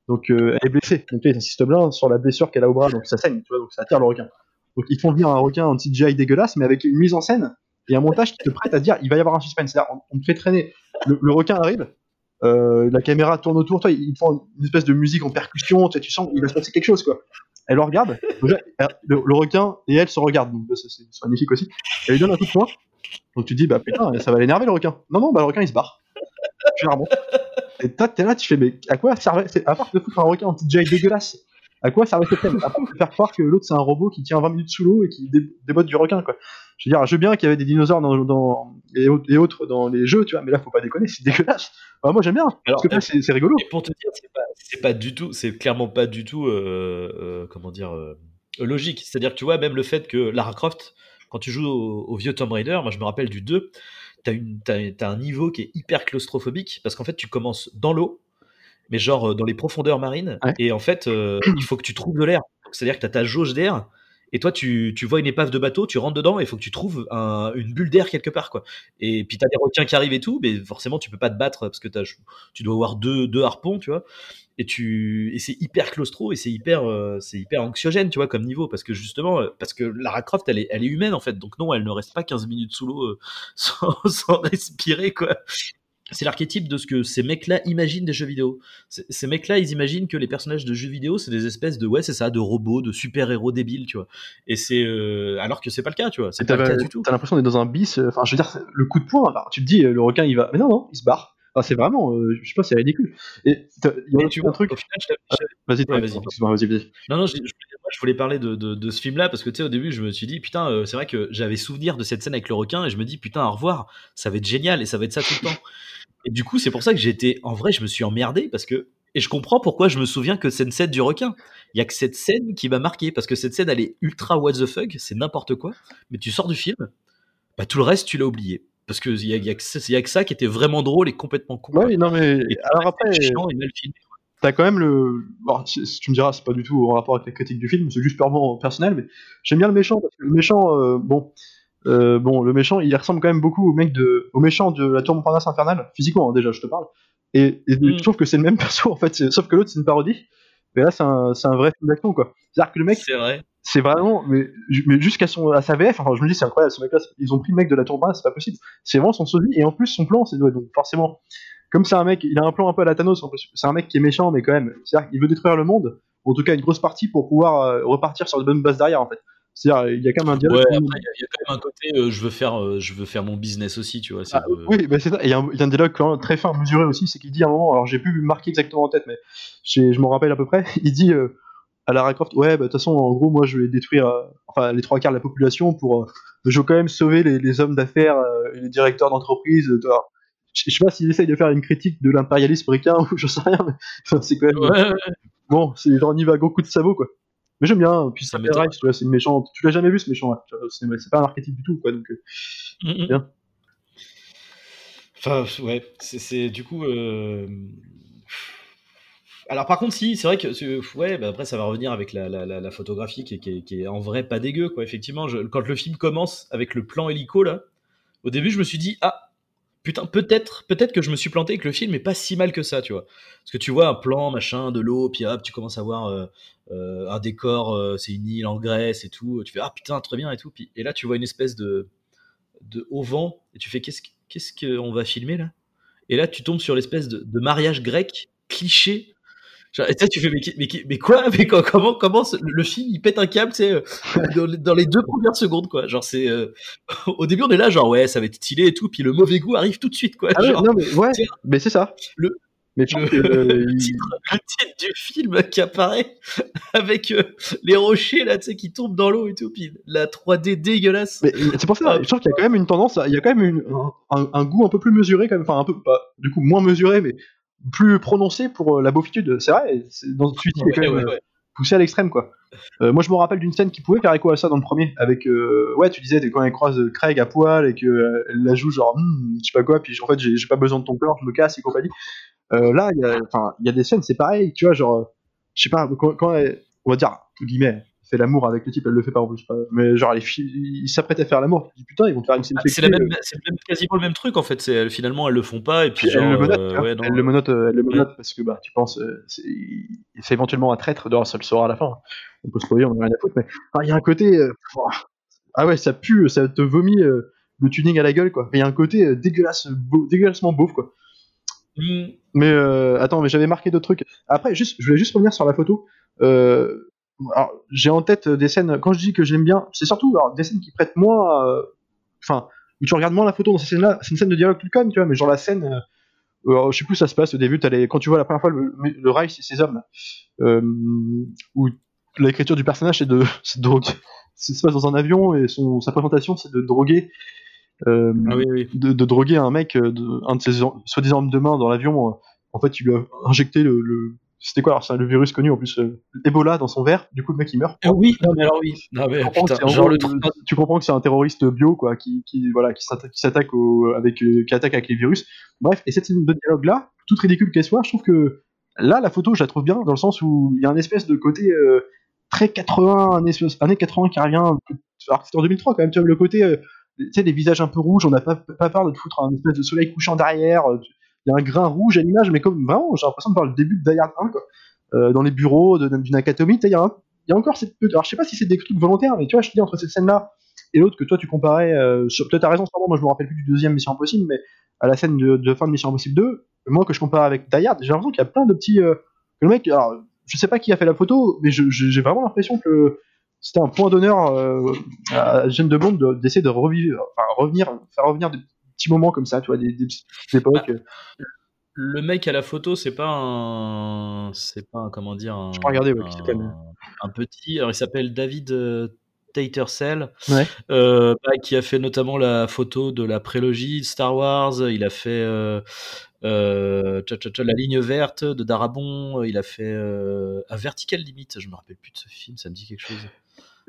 Donc euh, elle est blessée, donc là il insiste bien sur la blessure qu'elle a au bras, donc ça saigne, tu vois, donc ça attire le requin. Donc ils font venir un requin en CGI dégueulasse, mais avec une mise en scène et un montage qui te prête à dire il va y avoir un suspense. C'est-à-dire, on, te fait traîner. Le, requin arrive, euh, la caméra tourne autour, toi, ils font une espèce de musique en percussion, tu, sens qu'il va se passer quelque chose, quoi. Elle le regarde, le, requin et elle se regardent, donc c'est magnifique aussi. Elle lui donne un coup de poing, donc tu dis, bah putain, ça va l'énerver le requin. Non, non, bah le requin il se barre. Et toi, t'es là, tu fais, mais à quoi servait, à part de foutre un requin en CGI dégueulasse, à quoi servait cette scène? À part faire croire que l'autre c'est un robot qui tient 20 minutes sous l'eau et qui dé- débotte du requin, quoi. Je veux dire, je veux bien qu'il y avait des dinosaures dans, dans- et, au- et autres dans les jeux, tu vois, mais là faut pas déconner, c'est dégueulasse. Moi j'aime bien, Alors, parce que c'est rigolo. Et pour te dire, c'est pas, c'est pas du tout, c'est clairement pas du tout, euh, euh, comment dire, euh, logique. C'est-à-dire que tu vois, même le fait que Lara Croft, quand tu joues au, au vieux Tomb Raider, moi je me rappelle du 2, t'as, une, t'as, t'as un niveau qui est hyper claustrophobique parce qu'en fait tu commences dans l'eau, mais genre euh, dans les profondeurs marines, Ouais. et en fait euh, il faut que tu trouves de l'air. C'est-à-dire que t'as ta jauge d'air. Et toi, tu, tu vois une épave de bateau, tu rentres dedans et il faut que tu trouves un- une bulle d'air quelque part, quoi. Et puis t'as des requins qui arrivent et tout, mais forcément tu peux pas te battre parce que t'as, tu dois avoir deux, deux harpons, tu vois. Et tu et c'est hyper claustro et c'est hyper euh, c'est hyper anxiogène, tu vois, comme niveau parce que justement euh, parce que Lara Croft elle est elle est humaine en fait. Donc non, elle ne reste pas 15 minutes sous l'eau euh, <laughs> sans, sans respirer quoi. C'est l'archétype de ce que ces mecs-là imaginent des jeux vidéo. Ces mecs-là, ils imaginent que les personnages de jeux vidéo, c'est des espèces de ouais, c'est ça, de robots, de super-héros débiles, tu vois. Et c'est euh, alors que c'est pas le cas, tu vois. C'est pas le cas du tout. T'as l'impression d'être dans un bis, euh, enfin je veux dire, le coup de poing, alors, tu te dis, euh, le requin il va. Mais non, non, il se barre. Enfin, c'est vraiment, euh, je sais pas, c'est ridicule. Et il y a tu un vois, truc. je t'ai- je- Vas-y, vas-y. Non, non, je, je voulais, moi, je voulais parler de, de, de ce film-là parce que tu sais, au début, je me suis dit, putain, euh, c'est vrai que j'avais souvenir de cette scène avec le requin et je me dis, putain, au revoir, ça va être génial et ça va être ça tout le temps. Et du coup, c'est pour ça que j'ai été, en vrai, je me suis emmerdé parce que, et je comprends pourquoi je me souviens que c'est une scène du requin. Il y a que cette scène qui m'a marqué parce que cette scène, elle est ultra what the fuck, c'est n'importe quoi, mais tu sors du film, bah, tout le reste, tu l'as oublié. Parce qu'il y a, y, a que ça- il y a que ça qui était vraiment drôle et complètement con. Ouais, non, mais. Et Alors après, chiant et mal filmé. t'as quand même le. Bon, tu me diras, c'est pas du tout en rapport avec la critique du film, c'est juste purement personnel, mais j'aime bien le méchant parce que le méchant, euh, bon. Euh, bon, le méchant, il ressemble quand même beaucoup au mec de, au méchant de la Tour Montparnasse infernale, physiquement hein, déjà, je te parle. Et, et Mm. je trouve que c'est le même <laughs> perso en fait, sauf que l'autre c'est une parodie. Mais là c'est un, c'est un vrai film d'action quoi. C'est-à-dire que le mec, C'est vrai. c'est vraiment, mais, mais jusqu'à son, à sa VF, enfin je me dis c'est incroyable, ce mec-là, ils ont pris le mec de la tourbe, c'est pas possible. C'est vraiment son sosie, et en plus son plan, c'est ouais, donc forcément, comme c'est un mec, il a un plan un peu à la Thanos, en plus. c'est un mec qui est méchant, mais quand même, c'est-à-dire qu'il veut détruire le monde, en tout cas une grosse partie pour pouvoir euh, repartir sur de bonnes bases derrière en fait. C'est-à-dire il y a quand même un dialogue. Ouais, après, il y, a- quand même un côté, euh, je veux faire, euh, je veux faire mon business aussi, tu vois. c'est Ah, oui, bah c'est ça. Et il y, a un- dialogue quand même très fin, mesuré aussi, c'est qu'il dit à un moment, alors j'ai plus marqué exactement en tête, mais je m'en rappelle à peu près, <laughs> il dit euh, à Lara Croft, ouais, bah de toute façon, en gros, moi je vais détruire enfin, les trois quarts de la population pour. je veux quand même sauver les, les hommes d'affaires et les directeurs d'entreprise. Je sais pas s'il essaye de faire une critique de l'impérialisme américain <laughs> ou je sais rien, mais enfin, c'est quand même. Ouais, ouais, Bon, c'est genre on y va à gros coups de sabot, quoi. Mais j'aime bien, puis Ça m'étonne. tu vois, c'est une méchante. Tu l'as jamais vu ce méchant là. C'est c'est pas un archétype du tout, quoi. Donc, euh, Mhm. Bien. Enfin, ouais, c'est- du coup. euh, Alors, par contre, si, c'est vrai que. Ouais, bah après, ça va revenir avec la, la, la, la photographie qui est, qui, est, qui est en vrai pas dégueu, quoi. Effectivement, je- quand le film commence avec le plan hélico, là, au début, je me suis dit, ah, putain, peut-être peut-être que je me suis planté et que le film est pas si mal que ça, tu vois. Parce que tu vois un plan, machin, de l'eau, puis hop, tu commences à voir euh, euh, un décor, euh, c'est une île en Grèce et tout. Tu fais, ah putain, très bien et tout. Puis, et là, tu vois une espèce de, de haut vent et tu fais, qu'est-ce qu'- qu'est-ce qu'on va filmer là? Et là, tu tombes sur l'espèce de mariage grec cliché. Genre, et tu sais, tu fais, mais, mais, mais quoi? <laughs> Mais co- comment, comment ce- le film il pète un câble, tu sais, euh, dans, les- dans les deux premières secondes, quoi. Genre, c'est. euh, <laughs> au début, on est là, genre, ouais, ça va être stylé et tout, puis le mauvais goût arrive tout de suite, quoi. Ah Genre, non, mais ouais, mais c'est ça. le- mais le, <laughs> euh, titre, le titre du film qui apparaît avec euh, les rochers là, tu sais, qui tombent dans l'eau et tout, puis la 3D dégueulasse. C'est pour ça, Ah, je trouve qu'il y a quand même une tendance, à- il y a quand même une- un, un- un goût un peu plus mesuré, quand même, enfin un peu, pas, du coup moins mesuré, mais plus prononcé pour euh, la beaufitude. C'est vrai, c'est- dans celui-ci, il est quand Ouais, même ouais, euh, ouais. poussé à l'extrême, quoi. Euh, moi, je me rappelle d'une scène qui pouvait faire écho à ça dans le premier, avec, euh, ouais, tu disais, quand elle croise Craig à poil et qu'elle la joue genre, Hmm, je sais pas quoi, puis en fait, j'ai j'ai pas besoin de ton corps, je me casse et compagnie. Euh, là, il y a, enfin, il y a des scènes, c'est pareil, tu vois, genre, je sais pas, quand, quand elle, on va dire, entre guillemets, fait l'amour avec le type, elle le fait pas en plus, mais genre, les filles, ils s'apprêtent à faire l'amour, tu dis putain, ils vont te faire une scène Ah, c'est même, même- quasiment le même truc en fait. Finalement elles le font pas et puis elle genre, le menotte, euh, ouais, non, elle le menotte, euh, elle le ouais. parce que bah tu penses, euh, c'est éventuellement un traître, d'ailleurs ça le saura à la fin. On peut se spoiler, on a rien à foutre, mais enfin, il y a un côté, euh, ah ouais, ça pue, ça te vomit euh, le tuning à la gueule quoi. Il y a un côté euh, dégueulasse, beau- dégueulassement beauf quoi. Hmm, Mais attends, mais j'avais marqué d'autres trucs. Après, juste, je voulais juste revenir sur la photo. Euh, j'ai en tête des scènes. Quand je dis que j'aime bien, c'est surtout alors, des scènes qui prêtent moins. euh, Enfin, où tu regardes moins la photo dans ces scènes-là. C'est une scène de dialogue plus conne, tu vois. Mais genre la scène, euh, alors, je sais plus où ça se passe au début. t'as les- quand tu vois la première fois le, le Reich et ses hommes, euh, où l'écriture du personnage c'est de, <laughs> droguer. Ça se passe dans un avion et son, sa présentation c'est de droguer. euh, Ah oui, oui. de, de droguer un mec, euh, de, un de ses soi-disant hommes de main dans l'avion. euh, en fait, il lui a injecté le. le- c'était quoi alors C'est le virus connu en plus, euh, Ebola dans son verre. Du coup, le mec il meurt. Ah oui, non mais alors oui. Non mais Tu comprends que putain, c'est en genre gros, le truc. tu comprends que c'est un terroriste bio quoi, qui, qui voilà, qui s'attaque, avec, euh, qui attaque avec les virus. Bref, et cette scène de dialogue là, toute ridicule qu'elle soit, je trouve que là la photo, je la trouve bien dans le sens où il y a un espèce de côté euh, très 80, un espèce- années 80 qui revient. Alors que c'était en 2003 quand même, tu vois le côté, euh, tu sais, des visages un peu rouges, on n'a pas, pas peur de te foutre un espèce de soleil couchant derrière. euh, Il y a un grain rouge à l'image, mais comme vraiment, j'ai l'impression de voir le début de Die Hard 1 quoi. Euh, dans les bureaux d'une sais, il y a encore cette alors je sais pas si c'est des trucs volontaires mais tu vois je te dis entre cette scène là et l'autre que toi tu comparais euh, peut-être t'as raison sûrement moi je me rappelle plus du deuxième Mission Impossible mais à la scène de, fin de Mission Impossible 2 moi que je compare avec Die j'ai l'impression qu'il y a plein de petits euh, le mec alors je sais pas qui a fait la photo mais j'ai vraiment l'impression que c'était un point d'honneur euh, à Jeanne de Bond de- d'essayer de revivre enfin revenir faire revenir des petits moments comme ça tu vois des, des petites époques euh, Le mec à la photo, c'est pas un, c'est pas un, comment dire, un, Je peux regarder, ouais, un- petit. Alors il s'appelle David euh, Tattersall, Ouais. euh, bah, qui a fait notamment la photo de la prélogie de Star Wars. Il a fait euh, euh, tcha, tcha, tcha, la ligne verte de Darabon. Il a fait à Vertical Limit. Je me rappelle plus de ce film. Ça me dit quelque chose.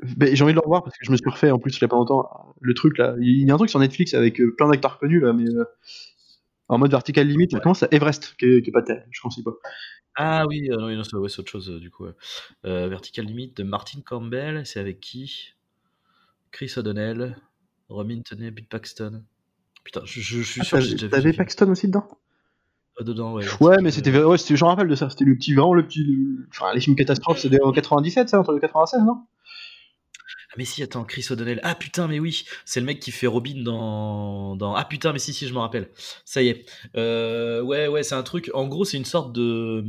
Ben, j'ai envie de le revoir parce que je me suis refait en plus il y a pas longtemps le truc là. Il y a un truc sur Netflix avec euh, plein d'acteurs connus là, mais euh, en mode vertical limite. Ouais. Comment ça Everest qui est, qui est pas tel, je conseille pas. Ah oui, euh, non, c'est ouais, autre chose du coup. Euh, Vertical Limit de Martin Campbell, c'est avec qui? Chris O'Donnell, Romin Tenney, Bill Paxton. Putain, je, je- je suis Ah, sûr que j'ai T'avais. Paxton aussi dedans? Dedans. Ouais, Ouais, mais c'était, ouais, je me rappelle de ça. C'était le petit, vraiment le petit, le- enfin, les films catastrophes, c'était en 97, ça, entre 96, non? Mais si, attends, Chris O'Donnell. Ah putain, mais oui, c'est le mec qui fait Robin dans. dans... Ah putain, mais si, si, je me rappelle. Ça y est. Euh, ouais, ouais, c'est un truc. En gros, c'est une sorte de.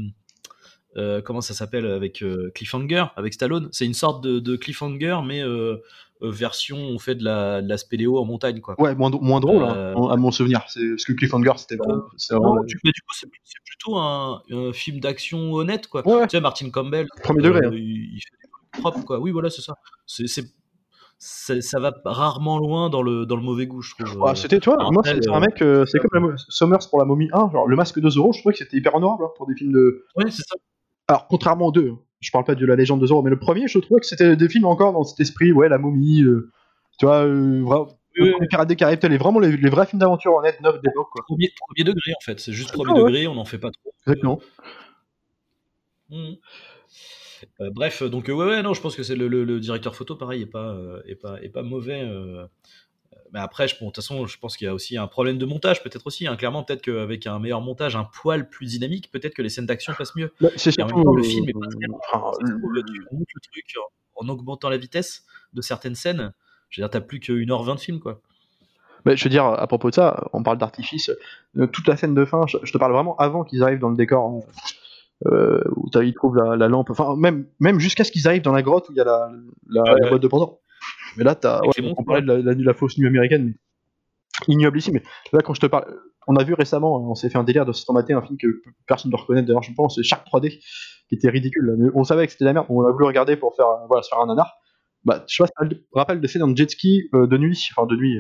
euh, comment ça s'appelle avec euh, Cliffhanger, avec Stallone C'est une sorte de, de Cliffhanger, mais euh, version, on fait de la, de la spéléo en montagne, quoi. Ouais, moins, moins drôle, hein, à mon souvenir. C'est, parce que Cliffhanger, c'était vraiment, vraiment du, mais du coup, c'est c'est plutôt un, un film d'action honnête, quoi. Ouais. Tu sais, Martin Campbell, Premier degré, hein. il, il fait propres, quoi. Oui, voilà, c'est ça. C'est, ça va rarement loin dans le, dans le mauvais goût, je trouve. Ah, c'était, tu vois, moi, c'est euh, un mec, euh, c'est comme la Summers pour la momie 1, genre le masque de Zorro, je trouvais que c'était hyper honorable hein, pour des films de. Ouais, c'est ça. Alors, contrairement aux deux, hein, je parle pas de la légende de Zorro, mais le premier, je trouvais que c'était des films encore dans cet esprit, ouais, la momie, euh, tu vois, euh, vra- Oui, le Pirates des Caraïbes, les, vraiment les, les vrais films d'aventure honnêtes, neufs d'époque, quoi. Premier, premier degré, en fait. C'est juste premier Ah ouais. degré, on n'en fait pas trop. Exactement. Mhm. Euh, bref, donc euh, ouais, ouais, non, je pense que c'est le, le- le directeur photo, pareil, est pas, euh, est pas, est pas mauvais. euh. Mais après, bon, de toute façon, je pense qu'il y a aussi un problème de montage, peut-être aussi. hein. Clairement, peut-être qu'avec un meilleur montage, un poil plus dynamique, peut-être que les scènes d'action passent mieux. C'est surtout. temps, le film est pas très enfin, le truc en, en augmentant la vitesse de certaines scènes. Je veux dire, t'as plus que 1h20 de film, quoi. Mais je veux dire, à propos de ça, on parle d'artifice. toute la scène de fin, je, je te parle vraiment avant qu'ils arrivent dans le décor, hein, euh, où ils trouvent la, la lampe. Enfin, même, même jusqu'à ce qu'ils arrivent dans la grotte où il y a la, la, Ouais, la ouais. boîte de Pandore. Mais là, t'as, ouais, les on parlait de la, la, la fausse nuit américaine, mais ignoble ici. Mais là, quand je te parle, on a vu récemment, on s'est fait un délire de se remater un film que personne ne reconnaît d'ailleurs, je pense, c'est Shark 3D, qui était ridicule. là. Mais on savait que c'était de la merde, on a voulu regarder pour faire, euh, voilà, se faire un nanar. Bah, je sais pas si tu te rappelles de jet ski euh, de nuit, enfin de nuit,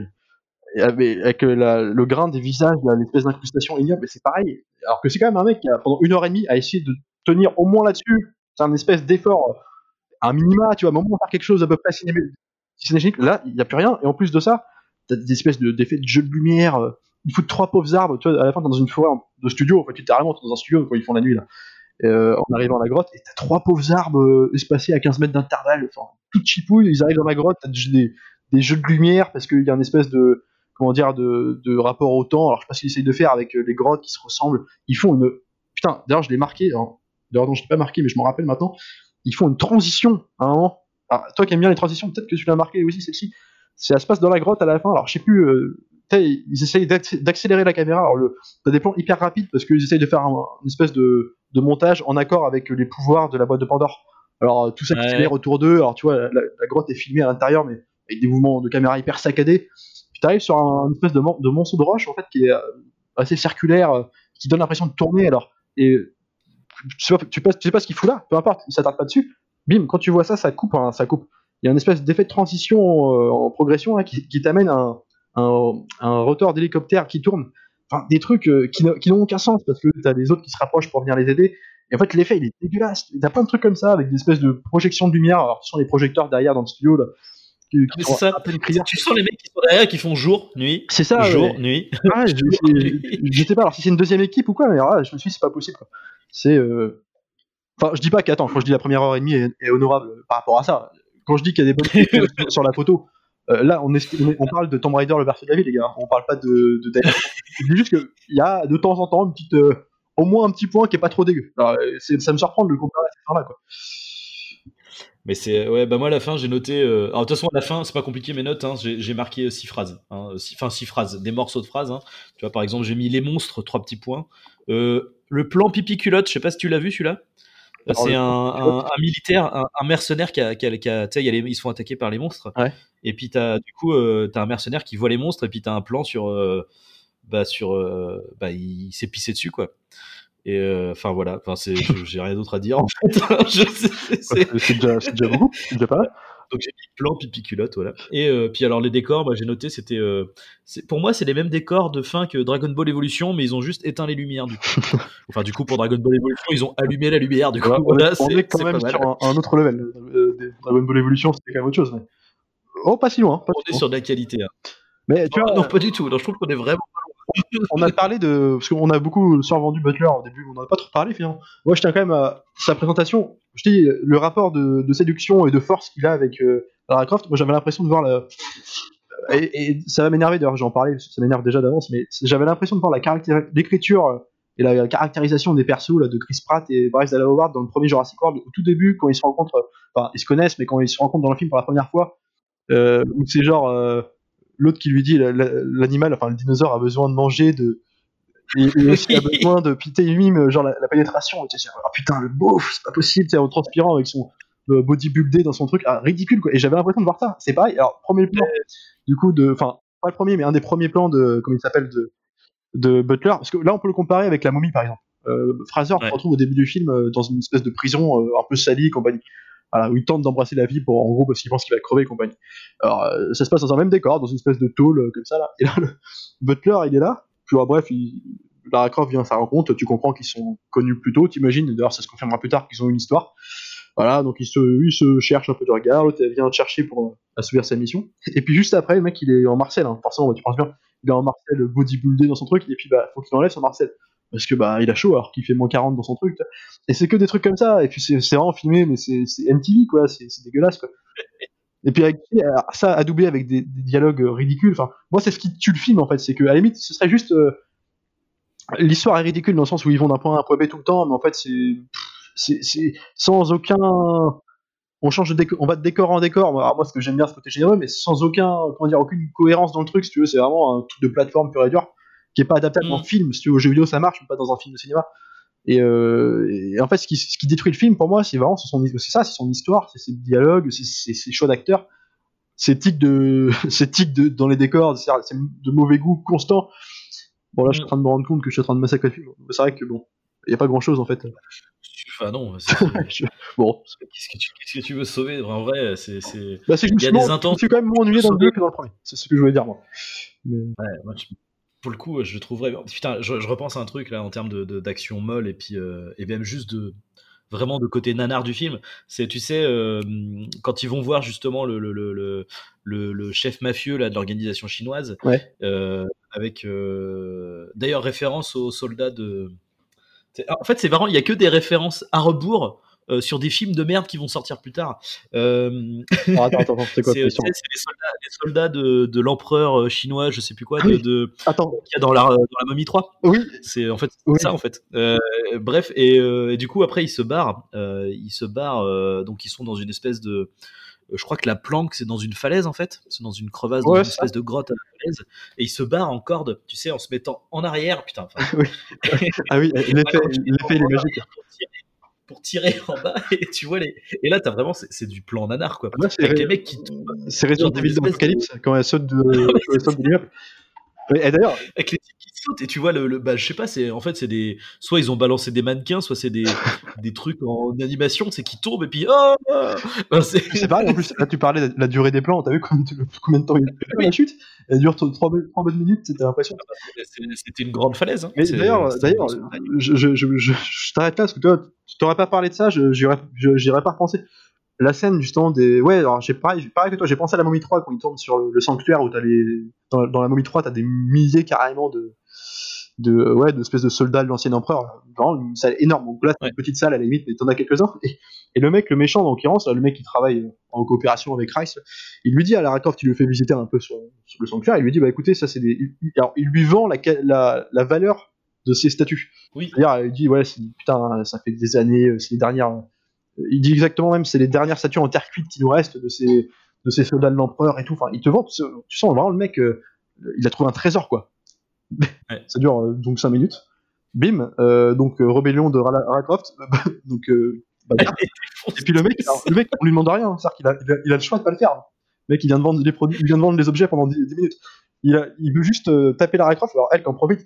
avec, euh, le grain des visages, l'espèce d'incrustation ignoble, mais c'est pareil. Alors que c'est quand même un mec qui a pendant une heure et demie a essayé de tenir au moins là-dessus. C'est un espèce d'effort, un minima, tu vois, à un moment faire quelque chose à peu près cinéma- cinégénique. Là, il n'y a plus rien. Et en plus de ça, t'as des espèces de- d'effets de jeu de lumière. euh, Ils foutent trois pauvres arbres, tu vois, à la fin dans une forêt de studio, en fait, littéralement dans un studio quand ils font la nuit là. Euh, en arrivant à la grotte, et t'as trois pauvres arbres espacés à 15 mètres d'intervalle, enfin, tout chipouille, ils arrivent dans la grotte, t'as des, des jeux de lumière, parce qu'il y a un espèce de, comment dire, de, de rapport au temps, alors je sais pas ce qu'ils essayent de faire avec euh, les grottes qui se ressemblent, ils font une, putain, d'ailleurs je l'ai marqué, d'ailleurs non je l'ai pas marqué, mais je m'en rappelle maintenant, ils font une transition à un moment, alors, toi qui aimes bien les transitions, peut-être que tu l'as marqué aussi celle-ci, ça se passe dans la grotte à la fin, alors je sais plus, euh, ils essayent d'accé- d'accélérer la caméra, alors le, t'as des plans hyper rapides parce qu'ils essayent de faire un- une espèce de, de montage en accord avec les pouvoirs de la boîte de Pandore. Alors euh, tout ça qui Ouais. s'accélère autour d'eux, alors tu vois, la, la grotte est filmée à l'intérieur, mais avec des mouvements de caméra hyper saccadés. T'arrives sur un, une espèce de, mon- de monceau de roche en fait qui est euh, assez circulaire, euh, qui donne l'impression de tourner. Alors et tu sais pas, sais pas ce qu'il fout là, peu importe, il s'attarde pas dessus. Bim, quand tu vois ça, ça coupe, hein, ça coupe. Il y a une espèce d'effet de transition euh, en progression hein, qui, t'amène un, un, rotor d'hélicoptère qui tourne. Des trucs qui, n'ont aucun sens parce que t'as des autres qui se rapprochent pour venir les aider. Et en fait, l'effet, il est dégueulasse. T'as plein de trucs comme ça avec des espèces de projections de lumière. Alors, sont les projecteurs derrière dans le studio là. C'est ça. peine criards. Tu sens les mecs qui sont derrière qui font jour, nuit, C'est ça, jour, ouais. nuit. <laughs> Ah, je, <laughs> je- sais pas alors si c'est une deuxième équipe ou quoi, mais alors là, je me suis dit, c'est pas possible. quoi. C'est. euh, Enfin, je dis pas qu'attends, quand je dis la première heure et demie est, est honorable par rapport à ça. Quand je dis qu'il y a des bonnes choses sur- la photo, euh, là, on, est, on, est- on parle de Tomb Raider, le berceau de la vie, les gars. On parle pas de. de dis juste qu'il y a de temps en temps une petite. euh, au moins un petit point qui est pas trop dégueu. Alors, euh, c'est- ça me surprend de le comparer à cette fin-là, quoi. Mais c'est ouais bah moi à la fin j'ai noté euh, alors de toute façon à la fin c'est pas compliqué mes notes hein, j'ai marqué euh, six phrases hein, six- enfin six phrases des morceaux de phrases hein. tu vois par exemple j'ai mis les monstres trois petits points. Euh, le plan pipi culotte je sais pas si tu l'as vu celui-là. Euh, c'est un, plan un, un militaire un, un mercenaire qui a, qui a, qui a- y les- ils se font attaquer par les monstres. Ouais. et puis t'as du coup euh, t'as un mercenaire qui voit les monstres et puis t'as un plan sur euh, bah sur euh, bah il s'est pissé dessus quoi et euh, enfin voilà enfin c'est <laughs> j'ai rien d'autre à dire en fait <laughs> c'est- déjà, déjà beaucoup, c'est déjà pas mal. donc j'ai mis plan pipi culotte, voilà. Et euh, puis alors les décors, bah, j'ai noté, c'était, euh, pour moi c'est les mêmes décors de fin que Dragon Ball Evolution, mais ils ont juste éteint les lumières du coup. <laughs> enfin du coup pour Dragon Ball Evolution, ils ont allumé la lumière du coup. Voilà, on, Voilà, est, on c'est- est quand même sur un, un autre level. Dragon Ball Evolution, c'était quand même autre chose. Mais... Oh, pas si loin. Pas On si est loin. sur de la qualité. hein. Mais tu Ah, vois, non pas du tout. Non, je trouve qu'on est vraiment. On a parlé de. Parce qu'on a beaucoup survendu Butler au début, on n'en a pas trop parlé finalement. Moi, je tiens quand même à sa présentation. Je dis, le rapport de, séduction et de force qu'il a avec euh, Lara Croft, moi j'avais l'impression de voir la. Et, ça va m'énerver d'ailleurs, j'en parlais, ça m'énerve déjà d'avance, mais j'avais l'impression de voir l'écriture et la caractérisation des persos là, de Chris Pratt et Bryce Dallas Howard dans le premier Jurassic World, au tout début, quand ils se rencontrent, enfin, ils se connaissent, mais quand ils se rencontrent dans le film pour la première fois, euh, où c'est genre euh, l'autre qui lui dit l'animal, enfin le dinosaure a besoin de manger, de et, et a <laughs> besoin de piter lui genre la, pénétration. Tu sais, oh putain, le beauf, c'est pas possible, tu en transpirant avec son euh, bodybuildé dans son truc, ah, ridicule quoi. Et j'avais l'impression de voir ça. C'est pareil. Alors premier plan, du coup de, enfin pas le premier, mais un des premiers plans de, comment il s'appelle de de Butler, parce que là on peut le comparer avec la momie par exemple. Euh, Fraser se retrouve au début du film euh, dans une espèce de prison euh, un peu salie compagnie. Où il tente d'embrasser la vie pour en gros parce qu'il pense qu'il va crever et compagnie. Alors euh, ça se passe dans un même décor, dans une espèce de tôle comme ça là. Et là le <laughs> Butler il est là. Puis bref, il, Lara Croft vient à sa rencontre, tu comprends qu'ils sont connus plus tôt, t'imagines, d'ailleurs ça se confirmera plus tard qu'ils ont une histoire. Voilà, donc il se, il se cherche un peu de regard, l'autre vient te chercher pour assouvir sa mission. Et puis juste après, le mec il est en Marcel, hein. forcément tu penses bien, il est en Marcel bodybuildé dans son truc, et puis bah faut qu'il enlève son Marcel. Parce que bah il a chaud alors qu'il fait moins 40 dans son truc. Et c'est que des trucs comme ça, et puis c'est vraiment filmé, mais c'est MTV quoi, c'est dégueulasse quoi. Et puis avec, ça adoubé avec des, dialogues ridicules. Enfin, moi c'est ce qui tue le film en fait, c'est que à la limite ce serait juste euh, l'histoire est ridicule dans le sens où ils vont d'un point A à un point B tout le temps, mais en fait c'est c'est sans aucun on change de décor, on va de décor en décor. moi, ce que j'aime bien, ce côté généreux, mais sans aucun, comment dire, aucune cohérence dans le truc, si tu veux. C'est vraiment un truc de plateforme pur et dur qui est pas adaptable en mm. film. Si tu veux, au jeu vidéo, ça marche, mais pas dans un film de cinéma. Et, euh, et en fait, ce qui, ce qui, détruit le film, pour moi, c'est vraiment c'est ça, c'est son histoire, c'est ses dialogues, c'est ses choix d'acteurs, ses tics de, <laughs> ses tics de, dans les décors, c'est de mauvais goût constant. Bon, là, je suis en train de me rendre compte que je suis en train de massacrer le film. C'est vrai que bon, il n'y a pas grand chose en fait. Enfin, non. <laughs> Bon. Qu'est-ce que, tu, que tu veux sauver En vrai, c'est. Bah, il y a des intentions. Je suis quand même moins ennuyé dans le 2 que dans le premier. C'est ce que je voulais dire, moi. Mais... Ouais, moi, pour le coup, je trouverais. Putain, je, repense à un truc là en termes d'action de, d'action molle et puis euh, et même juste de vraiment de côté nanar du film. C'est, tu sais, euh, quand ils vont voir justement le, le, le, le chef mafieux là, de l'organisation chinoise, ouais. euh, avec euh, d'ailleurs référence aux soldats de. En fait, c'est marrant, il y a que des références à rebours euh, sur des films de merde qui vont sortir plus tard. Euh... <laughs> Oh, attends, attends, c'est quoi C'est les soldats, les soldats de, de l'empereur euh, chinois, je sais plus quoi, de, de attends. qu'il y a dans la, dans la momie 3. Oui. C'est en fait ça en fait. Euh, bref, et, et, du coup après ils se barrent, ils se barrent, donc ils sont dans une espèce de je crois que la planque c'est dans une falaise en fait, c'est dans une crevasse, dans une espèce de grotte à la falaise, et il se barre en corde, tu sais, en se mettant en arrière, putain. <laughs> oui. <laughs> ah oui, l'effet, l'effet est magique pour tirer <laughs> en bas et tu vois les et là t'as vraiment c'est du plan nanar quoi. C'est avec les mecs qui c'est Resident Evil d'Apocalypse quand elle saute de, <laughs> elle saute de et d'ailleurs avec les types qui sautent et tu vois le, le bah je sais pas c'est en fait c'est des soit ils ont balancé des mannequins soit c'est des, <laughs> des trucs en animation c'est qui tombent et puis oh, oh c'est pareil en plus là tu parlais de la durée des plans t'as vu combien, combien de temps il a la chute? Elle dure 3, 3 bonnes minutes c'était l'impression ah bah, c'était une grande falaise hein. mais d'ailleurs d'ailleurs je, je, je, je t'arrête là parce que toi tu t'aurais pas parlé de ça j'irais pas repenser la scène justement des ouais alors j'ai pareil, pareil que toi j'ai pensé à la momie 3 quand il tourne sur le, sanctuaire où t'as les dans, dans, la momie 3 t'as des milliers carrément de de ouais de espèces de soldats de l'ancien empereur. Vraiment une salle énorme. Donc là c'est une petite salle à la limite mais t'en as quelques uns et, et, le mec le méchant en l'occurrence le mec qui travaille en coopération avec Rice il lui dit à Lara Croft il lui fait visiter un peu sur, sur le sanctuaire il lui dit bah écoutez ça c'est des alors il lui vend la, la, la valeur de ces statues. Oui. C'est-à-dire il dit ouais putain ça fait des années c'est les dernières il dit exactement même c'est les dernières statues en terre cuite qui nous restent de ces de ces soldats de l'empereur et tout. Enfin, il te vend, tu sens vraiment le mec, euh, il a trouvé un trésor quoi. <laughs> ça dure euh, donc 5 minutes. Bim, euh, donc rébellion de Lara Croft. <laughs> donc bah, <laughs> et puis le mec, le mec, on lui demande rien, c'est-à-dire qu'il a, il a, le choix de pas le faire. Le mec, il vient de vendre les produits, il vient de vendre les objets pendant 10, minutes. Il, a, il, veut juste taper Lara Croft. Alors elle, quand profite,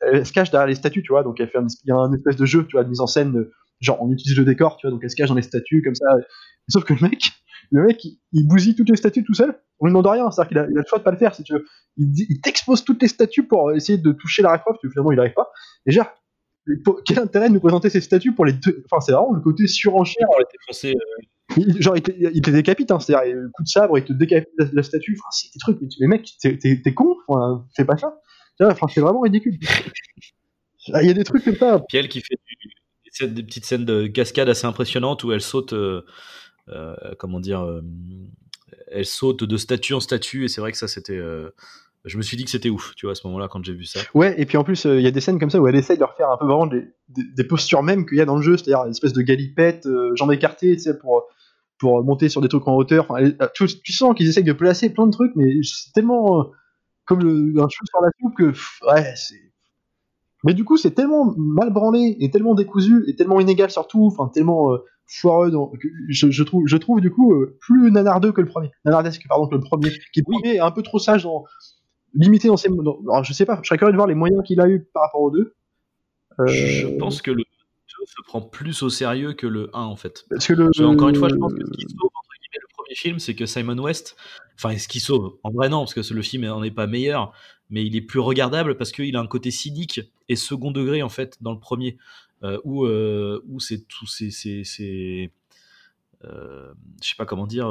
elle se cache derrière les statues, tu vois. Donc elle fait un, il y a un espèce de jeu, tu vois, de mise en scène genre on utilise le décor, tu vois, donc elle se cache dans les statues comme ça. Sauf que le mec, le mec, il, bousille toutes les statues tout seul. On lui demande rien, c'est-à-dire qu'il a, il a, le choix de pas le faire si tu veux. Il, il t'expose toutes les statues pour essayer de toucher la Croft, finalement il arrive pas. Et genre, quel intérêt de nous présenter ces statues pour les deux? Enfin, c'est vraiment le côté surenchère. Euh, il, genre, il te, il te décapite, hein, c'est-à-dire, coup de sabre, il te décapite la, statue. Enfin, c'est des trucs, mais, tu, mais mec, t'es con, enfin, fais pas ça. Enfin, c'est vraiment ridicule. <laughs> Il y a des trucs comme ça. Piel qui fait des petites scènes de cascade assez impressionnantes où elle saute, euh, euh, comment dire, euh, elle saute de statue en statue et c'est vrai que ça c'était je me suis dit que c'était ouf, tu vois, à ce moment-là, quand j'ai vu ça. Ouais, et puis en plus, il y a des scènes comme ça où elle essaye de refaire un peu vraiment des, postures mêmes qu'il y a dans le jeu, c'est-à-dire une espèce de galipette, jambes écartées, tu sais, pour, pour monter sur des trucs en hauteur. Tu, sens qu'ils essayent de placer plein de trucs, mais c'est tellement comme le, un cheveu sur la soupe que, ouais, c'est. Mais du coup, c'est tellement mal branlé et tellement décousu et tellement inégal surtout, enfin tellement foireux. je, je, trouve, je trouve du coup plus nanardeux que le premier, nanardesque pardon que le premier, qui oui. est un peu trop sage dans limité dans ses. alors, je sais pas, je serais curieux de voir les moyens qu'il a eu par rapport aux deux. Euh... Je pense que le 2 se prend plus au sérieux que le 1 en fait. Parce que le... Encore une fois, je pense que ce qui sauve entre guillemets le premier film, c'est que Simon West, enfin ce qui sauve, en vrai non, parce que le film n'en est pas meilleur, mais il est plus regardable parce qu'il a un côté cynique et second degré en fait dans le premier, euh, où, euh, où c'est tout, c'est, c'est, euh, je sais pas comment dire.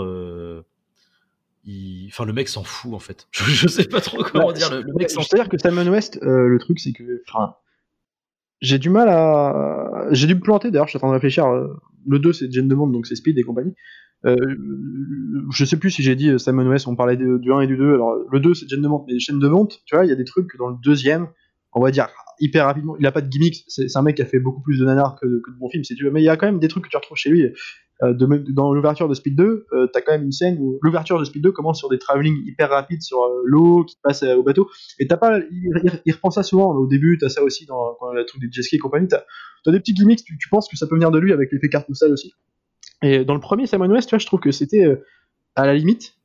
Enfin, le mec s'en fout en fait. <laughs> Je, sais pas trop comment bah, dire. Le, mec s'en C'est-à-dire que Simon West, le truc, c'est que. Enfin, j'ai du mal à. J'ai dû me planter d'ailleurs, je suis en train de réfléchir. Le 2, c'est Jane Demande, donc c'est Speed et compagnie. Euh, je sais plus si j'ai dit Simon West, on parlait du 1 et du 2. Alors, le 2, c'est Jane Demande, mais chaîne de vente, tu vois, il y a des trucs dans le deuxième, on va dire hyper rapidement. Il a pas de gimmicks, c'est un mec qui a fait beaucoup plus de nanars que, que de bons films, tu. Mais il y a quand même des trucs que tu retrouves chez lui. Euh, de, dans l'ouverture de Speed 2, euh, t'as quand même une scène où l'ouverture de Speed 2 commence sur des travelling hyper rapides sur euh, l'eau qui passe au bateau. Et t'as pas, il, reprend ça souvent. Au début, t'as ça aussi dans, quand la truc des jet ski et compagnie. T'as as des petits gimmicks, tu, penses que ça peut venir de lui avec l'effet carte aussi. Et dans le premier Simon West, tu vois, je trouve que c'était à la limite,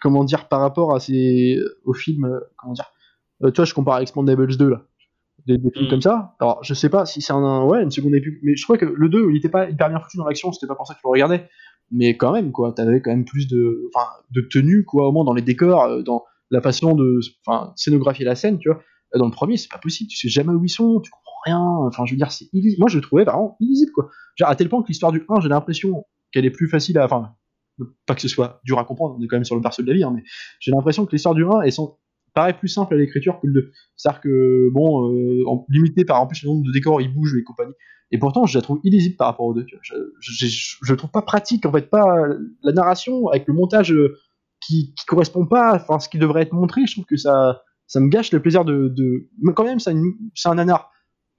comment dire, par rapport à ces, au film, comment dire, tu vois, je compare avec Expandables 2 là des, films mm. comme ça. Alors, je sais pas si c'est un, ouais, une seconde époque, mais je crois que le 2, il était pas hyper bien foutu dans l'action, c'était pas pour ça que je le regardais. Mais quand même, quoi, t'avais quand même plus de, enfin, de tenue, quoi, au moins dans les décors, euh, dans la façon de, enfin, scénographier la scène, tu vois. Dans le premier, c'est pas possible, tu sais jamais où ils sont, tu comprends rien, enfin, je veux dire, c'est Moi, je le trouvais vraiment illisible, quoi. Genre, à tel point que l'histoire du 1, j'ai l'impression qu'elle est plus facile à, enfin, pas que ce soit dur à comprendre, on est quand même sur le perso de la vie, hein, mais j'ai l'impression que l'histoire du 1 est sans, paraît plus simple à l'écriture que le 2. C'est-à-dire que, bon, euh, limité par en plus le nombre de décors, il bouge et compagnie. Et pourtant, je la trouve illisible par rapport aux deux. Je, je, trouve pas pratique, en fait, pas la narration avec le montage euh, qui, qui correspond pas à ce qui devrait être montré. Je trouve que ça, ça me gâche le plaisir de. de... Mais quand même, c'est un nanar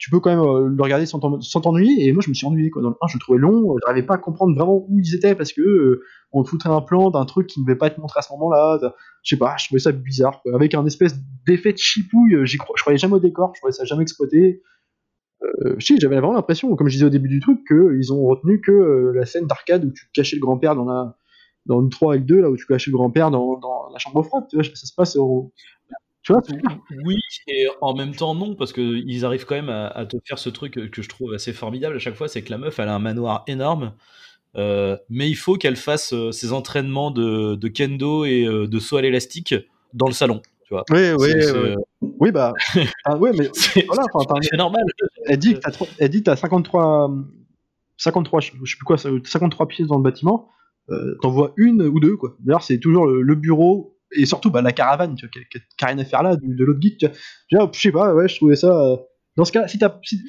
tu peux quand même euh, le regarder sans t'ennuyer. Et moi, je me suis ennuyé. Quoi. Dans le 1, je le trouvais long. J'arrivais pas à comprendre vraiment où ils étaient parce que euh, on te foutrait un plan d'un truc qui ne devait pas être montré à ce moment-là. Je sais pas, je trouvais ça bizarre. Quoi. Avec un espèce d'effet de chipouille, je croyais jamais au décor, je trouvais ça jamais exploité. Euh, j'avais vraiment l'impression, comme je disais au début du truc, qu'ils ont retenu que euh, la scène d'arcade où tu cachais le grand-père dans la dans le 3 et le 2, là où tu cachais le grand-père dans, dans la chambre froide, tu vois, ça se passe au, tu vois Oui, et en même temps non, parce qu'ils arrivent quand même à, te faire ce truc que je trouve assez formidable à chaque fois, c'est que la meuf, elle a un manoir énorme, euh, mais il faut qu'elle fasse euh, ses entraînements de, kendo et euh, de saut à l'élastique dans le salon. Tu vois. Oui, oui, oui. oui, bah, <laughs> ah, ouais, mais <laughs> voilà, c'est normal. Elle dit que tu as 53, 53, je sais plus quoi, 53 pièces dans le bâtiment, t'en vois une ou deux, quoi. D'ailleurs, c'est toujours le bureau et surtout bah, la caravane, tu vois, qui n'a rien à faire là, de, l'autre geek. Tu vois. je sais pas, ouais, je trouvais ça. Euh, dans ce cas, si t'as, si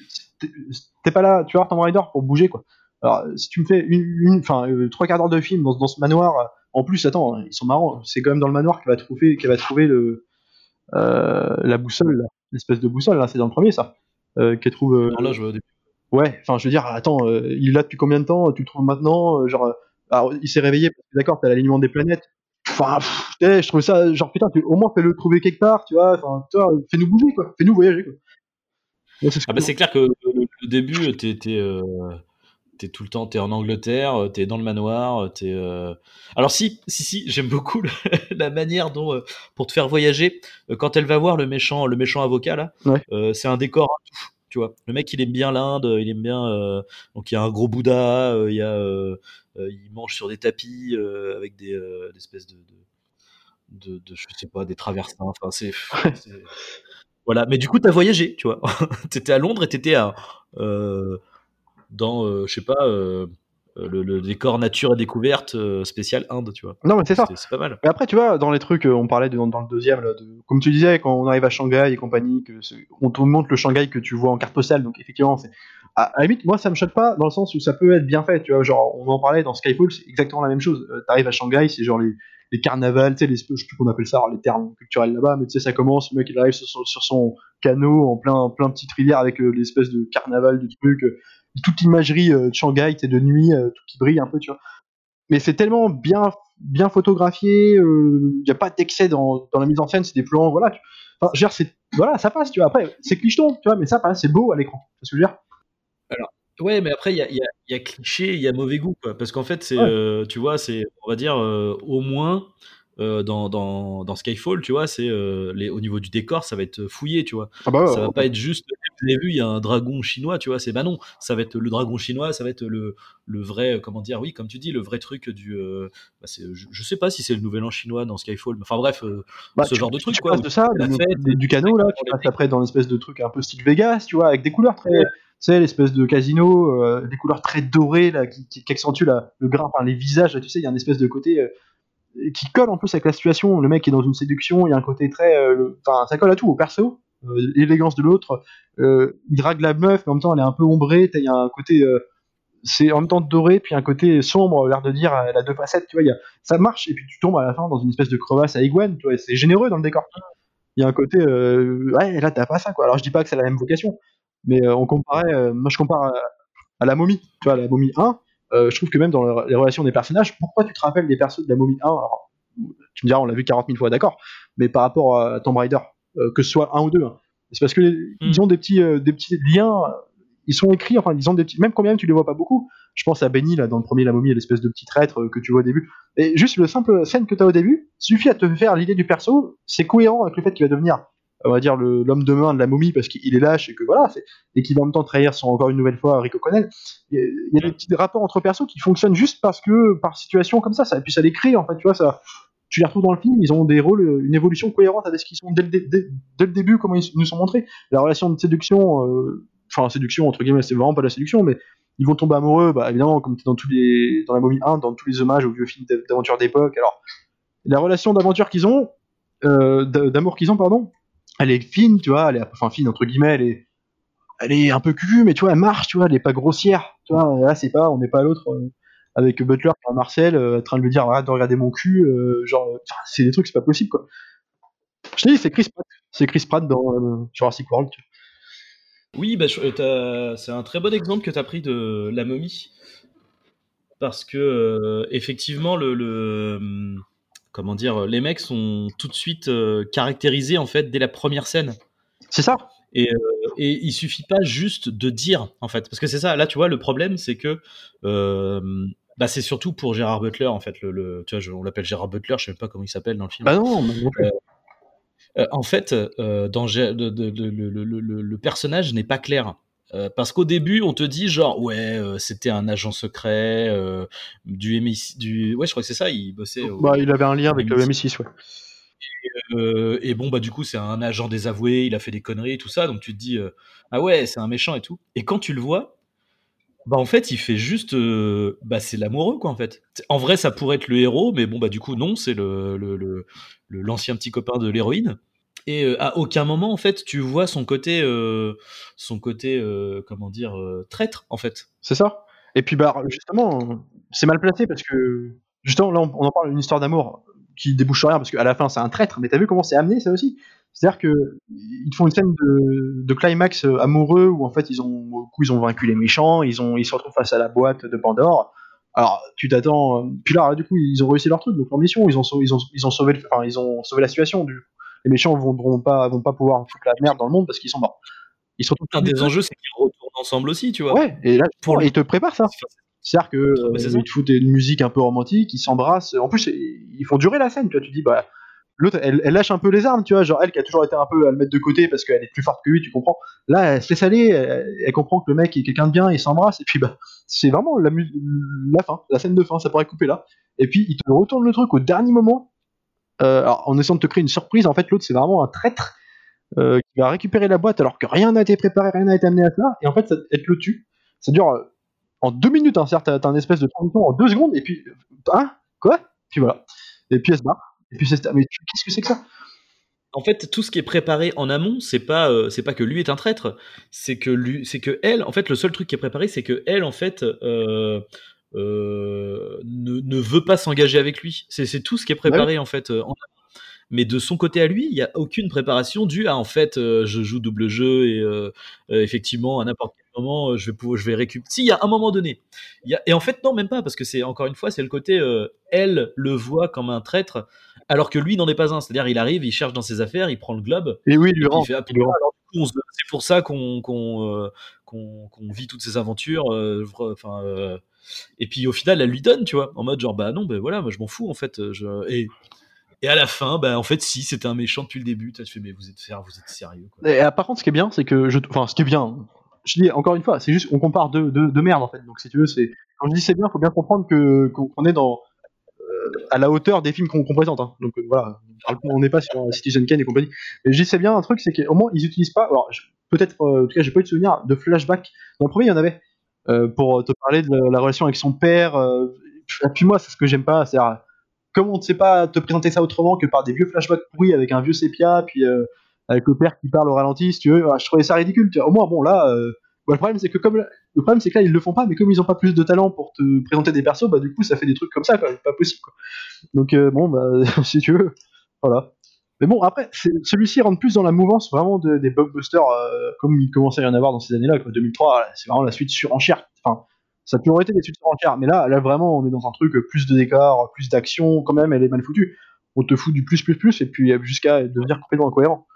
t'es pas là, tu vois, Tomb Raider pour bouger quoi. Alors, si tu me fais une, enfin, euh, trois quarts d'heure de film dans, dans, ce manoir, euh, en plus, attends, ils sont marrants. C'est quand même dans le manoir qu'elle va trouver, qu'elle va trouver le, euh, la boussole, l'espèce de boussole là, c'est dans le premier ça, qu'elle trouve. Non, là, je vois Ouais, enfin, je veux dire, attends, il est là depuis combien de temps Tu le trouves maintenant Genre, alors, il s'est réveillé, d'accord, t'as l'alignement des planètes. Enfin, je trouve ça, genre, putain, au moins fais-le trouver quelque part, tu vois, enfin, toi, fais-nous bouger, quoi, fais-nous voyager, quoi. ah bah c'est clair que le, début, t'es, t'es, euh, t'es tout le temps, t'es en Angleterre, t'es dans le manoir, t'es. Euh... Alors si, si, si, j'aime beaucoup <laughs> la manière dont, euh, pour te faire voyager, euh, quand elle va voir le méchant, le méchant avocat là, ouais. c'est un décor tu vois. Le mec, il aime bien l'Inde, il aime bien. Euh, donc il y a un gros Bouddha, il y a, euh, il mange sur des tapis avec des, espèces de, de, de, je sais pas, des traversins. Enfin, c'est. voilà. Mais du coup, t'as voyagé, tu vois. <laughs> t'étais à Londres et t'étais à dans, je sais pas euh, le, décor nature et découverte euh, spécial Inde, tu vois. Non, mais c'est ça. C'est pas mal. Mais après, tu vois, dans les trucs, euh, on parlait de, dans, le deuxième, là, de, comme tu disais, quand on arrive à Shanghai et compagnie, que on te montre le Shanghai que tu vois en carte postale, donc effectivement, c'est à, la limite, moi, ça me choque pas dans le sens où ça peut être bien fait, tu vois. Genre, on en parlait dans Skyfall, c'est exactement la même chose. Euh, T'arrives à Shanghai, c'est genre les, les carnavals, tu sais, les, je sais plus qu'on appelle ça, les termes culturels là-bas, mais tu sais, ça commence, le mec il arrive sur, son- canot en plein, plein petite rivière avec euh, l'espèce de carnaval du truc, euh, toute l'imagerie de Shanghai, tu de nuit, tout qui brille un peu, tu vois. Mais c'est tellement bien, bien photographié, il n'y a pas d'excès dans, dans la mise en scène, c'est des plans, voilà. Tu, enfin, je veux dire, voilà, ça passe, tu vois. Après, c'est clicheton, tu vois, mais ça passe, c'est beau à l'écran. C'est ce que je veux dire? Ouais, mais après, il y a, y a- il y a cliché, il y a mauvais goût, quoi. Parce qu'en fait, c'est, Ouais. euh, tu vois, c'est, on va dire, euh, au moins, euh, dans, dans, dans Skyfall, tu vois, c'est, euh, les, au niveau du décor, ça va être fouillé, tu vois. Ah bah ça va pas être juste, vous avez vu, il y a un dragon chinois, tu vois, c'est, bah non, ça va être le dragon chinois, ça va être le, le vrai, euh, comment dire, oui, comme tu dis, le vrai truc du, euh, bah, je, je sais pas si c'est le nouvel an chinois dans Skyfall, mais enfin bref, Bah, ce tu- genre de truc, tu quoi, passes de ça, la fête, de- du canot là, tu passes après dans l'espèce de truc un peu style Vegas, tu vois, avec des couleurs très, Ouais. tu sais, l'espèce de casino, des couleurs très dorées là, qui, qui, qui accentuent la- le grain, enfin les visages, là, tu sais, il y a une espèce de côté qui colle en plus avec la situation. Le mec est dans une séduction, il y a un côté très, euh, enfin ça colle à tout, au perso, euh, l'élégance de l'autre, euh, il drague la meuf, mais en même temps elle est un peu ombrée, il y a un côté c'est en même temps doré, puis un côté sombre, l'air de dire, elle a deux facettes, tu vois, y ça marche, et puis tu tombes à la fin dans une espèce de crevasse à iguane, tu vois, c'est généreux dans le décor. Il y a un côté, ouais, là t'as pas ça, quoi. Alors je dis pas que c'est la même vocation, mais on comparait, moi je compare à, à la momie, tu vois, la momie 1, euh, je trouve que même dans le- les relations des personnages, pourquoi tu te rappelles des persos de la momie 1 Alors, tu me diras, on l'a vu 40 000 fois, d'accord, mais par rapport à Tomb Raider, euh, que ce soit un ou deux, hein, c'est parce que les- ils ont des petits, euh, des petits liens, ils sont écrits, enfin, ils ont des petits, même quand même tu les vois pas beaucoup. Je pense à Benny, là, dans le premier La Momie, l'espèce de petit traître que tu vois au début. Et juste le simple scène que tu as au début suffit à te faire l'idée du perso, c'est cohérent avec le fait qu'il va devenir, on va dire, l'homme de main de la momie parce qu'il est lâche et que voilà, et qu'il va en même temps trahir son, encore une nouvelle fois Rico Connell. Il y a- des petits rapports entre persos qui fonctionnent juste parce que, par situation comme ça, ça et puis ça les crée, en fait, tu vois, ça, tu les retrouves dans le film, ils ont des rôles, une évolution cohérente avec ce qu'ils sont dès le, début, comment ils nous sont montrés. La relation de séduction, euh, enfin, séduction, entre guillemets, c'est vraiment pas la séduction, mais ils vont tomber amoureux, bah, évidemment, comme dans tous les, dans la momie 1, dans tous les hommages aux vieux films d'av- d'aventure d'époque. Alors, la relation d'aventure qu'ils ont, euh, d'a- d'amour qu'ils ont, pardon, elle est fine, tu vois, elle est, enfin, fine, entre guillemets, elle est, elle est un peu cucu, mais tu vois, elle marche, tu vois, elle est pas grossière, tu vois, là, c'est pas, on n'est pas à l'autre, euh, avec Butler à Marcel, euh, en train de lui dire, arrête de regarder mon cul, euh, genre, c'est des trucs, c'est pas possible, quoi. Je dis, c'est Chris Pratt, c'est Chris Pratt dans Jurassic World, tu vois. Oui, bah, c'est un très bon exemple que tu as pris de la momie. Parce que, effectivement, le, comment dire, les mecs sont tout de suite euh, caractérisés, en fait, dès la première scène. C'est ça Et, euh, et il suffit pas juste de dire, en fait. Parce que c'est ça, là, tu vois, le problème, c'est que. euh, bah, c'est surtout pour Gérard Butler, en fait. Le, le- tu vois, je- on l'appelle Gérard Butler, je sais même pas comment il s'appelle dans le film. Bah non, mais non plus. Euh, en fait, euh, dans le- le personnage n'est pas clair. Euh, parce qu'au début, on te dit genre ouais, euh, c'était un agent secret euh, du MI6, du ouais, je crois que c'est ça, il bossait. au- Bah, il avait un lien avec le M6. M6, ouais. Et bon bah du coup, c'est un agent désavoué, il a fait des conneries, tout ça, donc tu te dis ah ouais, c'est un méchant et tout. Et quand tu le vois, bah en fait, il fait juste bah c'est l'amoureux quoi en fait. En vrai, ça pourrait être le héros, mais bon bah du coup non, c'est le le- le- le- l'ancien petit copain de l'héroïne. Et euh, à aucun moment, en fait, tu vois son côté, euh, son côté, euh, comment dire, traître, en fait. C'est ça. Et puis, bah, justement, c'est mal placé parce que, justement, là, on, on en parle d'une histoire d'amour qui débouche sur rien parce qu'à la fin, c'est un traître. Mais t'as vu comment c'est amené, ça aussi? C'est-à-dire que ils font une scène de, de climax amoureux où, en fait, ils ont, coup, ils ont vaincu les méchants, ils, ont, ils se retrouvent face à la boîte de Pandore. Alors, tu t'attends. Puis là, du coup, ils ont réussi leur truc, donc leur mission, ils ont, sauvé, ils ont, ils ont, sauvé, enfin, ils ont sauvé la situation. Du, les méchants vont, vont, pas, vont pas pouvoir foutre la merde dans le monde parce qu'ils sont morts. Ils retrouvent Un des enjeux, c'est qu'ils retournent ensemble aussi, tu vois. Ouais, et là, Pour ils te préparent ça. C'est-à-dire que euh, ils te foutent une musique un peu romantique, ils s'embrassent. En plus, ils font durer la scène. Tu vois, tu dis bah l'autre, elle, elle lâche un peu les armes, tu vois, genre elle qui a toujours été un peu à le mettre de côté parce qu'elle est plus forte que lui, tu comprends. Là, elle se laisse aller, elle, elle comprend que le mec est quelqu'un de bien, ils s'embrassent et puis bah c'est vraiment la, la fin, la scène de fin, ça pourrait couper là. Et puis il te retourne le truc au dernier moment. Euh, alors, en essayant de te créer une surprise, en fait, l'autre c'est vraiment un traître euh, qui va récupérer la boîte alors que rien n'a été préparé, rien n'a été amené à ça. Et en fait, ça, elle te le tue. Ça dure euh, en deux minutes, hein, certes, t'as un espèce de transition en deux secondes, et puis, hein, quoi? Puis voilà. Et puis elle se barre. Et puis c'est mais qu'est-ce que c'est que ça? En fait, tout ce qui est préparé en amont, c'est pas, c'est pas que lui est un traître, c'est que lui, c'est que elle, en fait, le seul truc qui est préparé, c'est que elle, en fait, ne, ne, veut pas s'engager avec lui. C'est tout ce qui est préparé, en fait, en amont. Mais de son côté à lui, il n'y a aucune préparation due à en fait, je joue double jeu et effectivement à n'importe quel moment je vais pouvoir, je vais récupérer. Si, il y a un moment donné. Y a... Et en fait, non, même pas, parce que c'est encore une fois, c'est le côté, elle le voit comme un traître alors que lui n'en est pas un. C'est-à-dire, il arrive, il cherche dans ses affaires, il prend le globe. Et oui, il rend. C'est pour ça qu'on euh, vit toutes ces aventures. Euh, enfin, euh, et puis au final, elle lui donne, tu vois, en mode genre, bah non, ben voilà, moi je m'en fous en fait. et, et à la fin, bah en fait, si, c'était un méchant depuis le début. Tu fais, mais vous êtes, vous êtes sérieux. Quoi. Et, par contre, ce qui est bien, c'est que je. Enfin, ce qui est bien, je dis encore une fois, c'est juste, on compare deux, deux, merde en fait. Donc si tu veux, c'est. Quand je dis c'est bien, faut bien comprendre que qu'on est dans à la hauteur des films qu'on présente. Hein. Donc euh, voilà, on n'est pas sur Citizen Kane et compagnie. Mais je sais bien un truc, c'est qu'au moins ils utilisent pas. Alors peut-être, euh, en tout cas, j'ai pas eu de souvenir de flashback. Dans le premier, il y en avait euh, pour te parler de la, relation avec son père. puis moi, c'est ce que j'aime pas. C'est comment on ne sait pas te présenter ça autrement que par des vieux flashbacks pourris avec un vieux sépia, puis avec le père qui parle au ralenti, si tu veux. je trouvais ça ridicule. Au moins, bon là le problème, c'est que comme le problème, c'est que là, ils le font pas, mais comme ils ont pas plus de talent pour te présenter des persos, bah du coup, ça fait des trucs comme ça. Pas possible, quoi. Donc euh, bon, bah <laughs> si tu veux, voilà. Mais bon, après, celui-ci rentre plus dans la mouvance vraiment des blockbusters, euh, comme il commençait à y en avoir dans ces années-là, quoi. 2003, c'est vraiment la suite surenchère. Enfin, ça a toujours été des suites surenchères, mais là, là vraiment, on est dans un truc plus de décors, plus d'action, quand même, elle est mal foutue. On te fout du plus, plus, plus, et puis jusqu'à devenir complètement incohérent.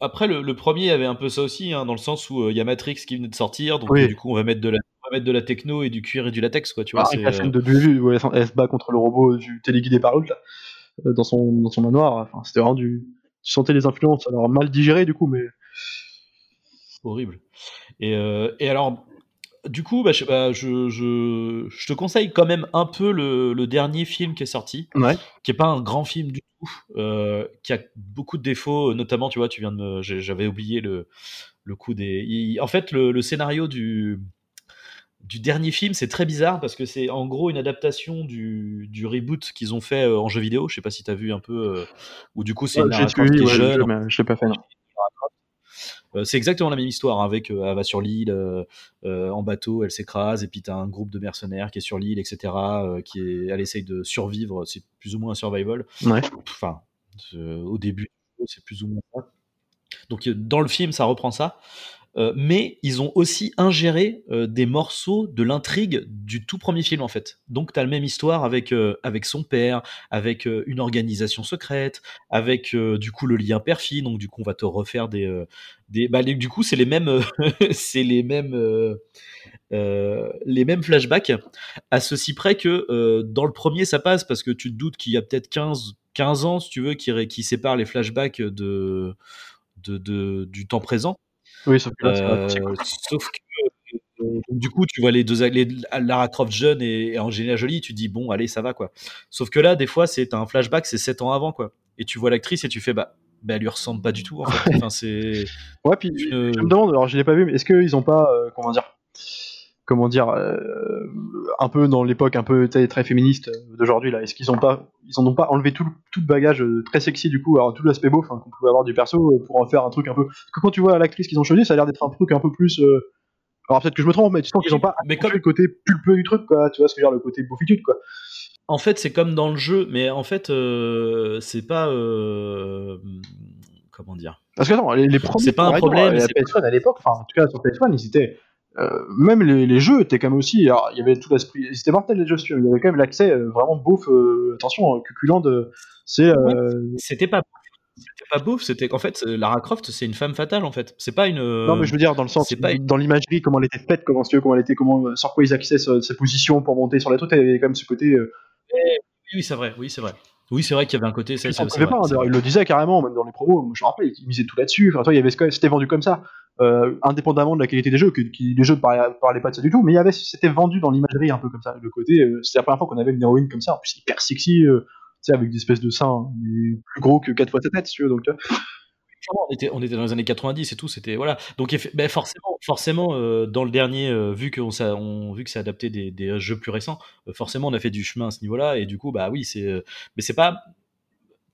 Après, le, premier avait un peu ça aussi, hein, dans le sens où il euh, y a Matrix qui venait de sortir, donc du coup on va mettre de la mettre de la techno et du cuir et du latex, quoi. Tu vois, ah, la scène de Bubu où elle, se bat contre le robot du téléguidé par l'autre euh, dans son dans son manoir. Enfin, c'était vraiment du. Tu sentais les influences, alors mal digérées du coup, mais horrible. Et, euh, et alors, du coup, bah, je, bah, je, je, te conseille quand même un peu le, le dernier film qui est sorti, qui est pas un grand film du tout, euh, qui a beaucoup de défauts, notamment, tu vois, tu viens de me, j'avais oublié le, le coup des. en fait, le, le, scénario du du dernier film, c'est très bizarre parce que c'est en gros une adaptation du, du reboot qu'ils ont fait euh, en jeu vidéo. Je sais pas si tu as vu un peu, euh, ou du coup c'est une jeune. Je l'ai pas fait. Non. Euh, c'est exactement la même histoire hein, avec euh, elle va sur l'île euh, en bateau, elle s'écrase et puis tu as un groupe de mercenaires qui est sur l'île, etc. qui est, elle essaye de survivre, c'est plus ou moins un survival. Enfin, au début, c'est plus ou moins ça. Donc dans le film, ça reprend ça. Euh, mais ils ont aussi ingéré euh, des morceaux de l'intrigue du tout premier film en fait. Donc tu as la même histoire avec euh, avec son père, avec une organisation secrète, avec du coup le lien père-fille. Donc du coup on va te refaire des des bah, du coup c'est les mêmes <laughs> c'est les mêmes les mêmes flashbacks à ceci près que dans le premier ça passe parce que tu te doutes qu'il y a peut-être 15 15 ans si tu veux qui qui séparent les flashbacks de, de, du temps présent oui, sauf que, euh, euh, du coup, tu vois les deux, les, Lara Croft jeune et, Angelina Jolie, tu dis bon, allez, ça va quoi. Sauf que là, des fois, c'est un flashback, c'est 7 ans avant quoi. Et tu vois l'actrice et tu fais bah, bah, elle lui ressemble pas du tout en fait. <laughs> enfin, c'est. Ouais, puis je me demande, alors je l'ai pas vu, mais est-ce qu'ils ont pas, euh, comment dire, comment dire, euh, un peu dans l'époque un peu très, féministe d'aujourd'hui là. Est-ce qu'ils ont pas, ils en ont pas enlevé tout, tout le bagage euh, très sexy du coup, alors tout l'aspect beau qu'on pouvait avoir du perso euh, pour en faire un truc un peu. Parce que quand tu vois l'actrice qu'ils ont choisi, ça a l'air d'être un truc un peu plus. Alors peut-être que je me trompe, mais tu sens qu'ils ont pas mais comme le côté pulpeux du truc, quoi. Tu vois ce que je veux dire, le côté beaufitude, quoi. En fait, c'est comme dans le jeu, mais en fait, c'est pas. Comment dire? Parce que non, les, les premiers. C'est pas un problème. La PS1 à l'époque, enfin, en tout cas sur PS1, ils étaient euh, même les, les, jeux étaient quand même aussi. Alors, il y avait tout l'esprit. C'était mortel les jeux, il y avait quand même l'accès euh, vraiment beauf. Euh, attention, cuculent de. C'est. C'était pas. C'était pas beauf, c'était qu'en fait Lara Croft c'est une femme fatale en fait. C'est pas une. Non mais je veux dire dans le sens, pas dans l'imagerie comment elle était faite, comment tu veux, comment elle était, comment sur quoi ils acquissaient sa position pour monter sur la truc, il y avait quand même ce côté. Oui c'est vrai, oui c'est vrai. Oui, c'est vrai qu'il y avait un côté. Ça, ça, pas, il le disait carrément, même dans les promos. Je me rappelle, il misait tout là-dessus. Enfin, il y avait c'était vendu comme ça. Euh, indépendamment de la qualité des jeux, que, les jeux ne parlaient, pas de ça du tout, mais il y avait, c'était vendu dans l'imagerie un peu comme ça, le côté, euh, c'était la première fois qu'on avait une héroïne comme ça, en plus hyper sexy, euh, avec des espèces de seins, mais plus gros que 4 fois sa tête, si tu veux, donc. On était, on était dans les années 90 et tout, c'était voilà. Donc ben forcément, forcément, dans le dernier, vu qu'on on, vu que c'est adapté des, des, jeux plus récents, forcément on a fait du chemin à ce niveau-là et du coup bah oui c'est, mais c'est pas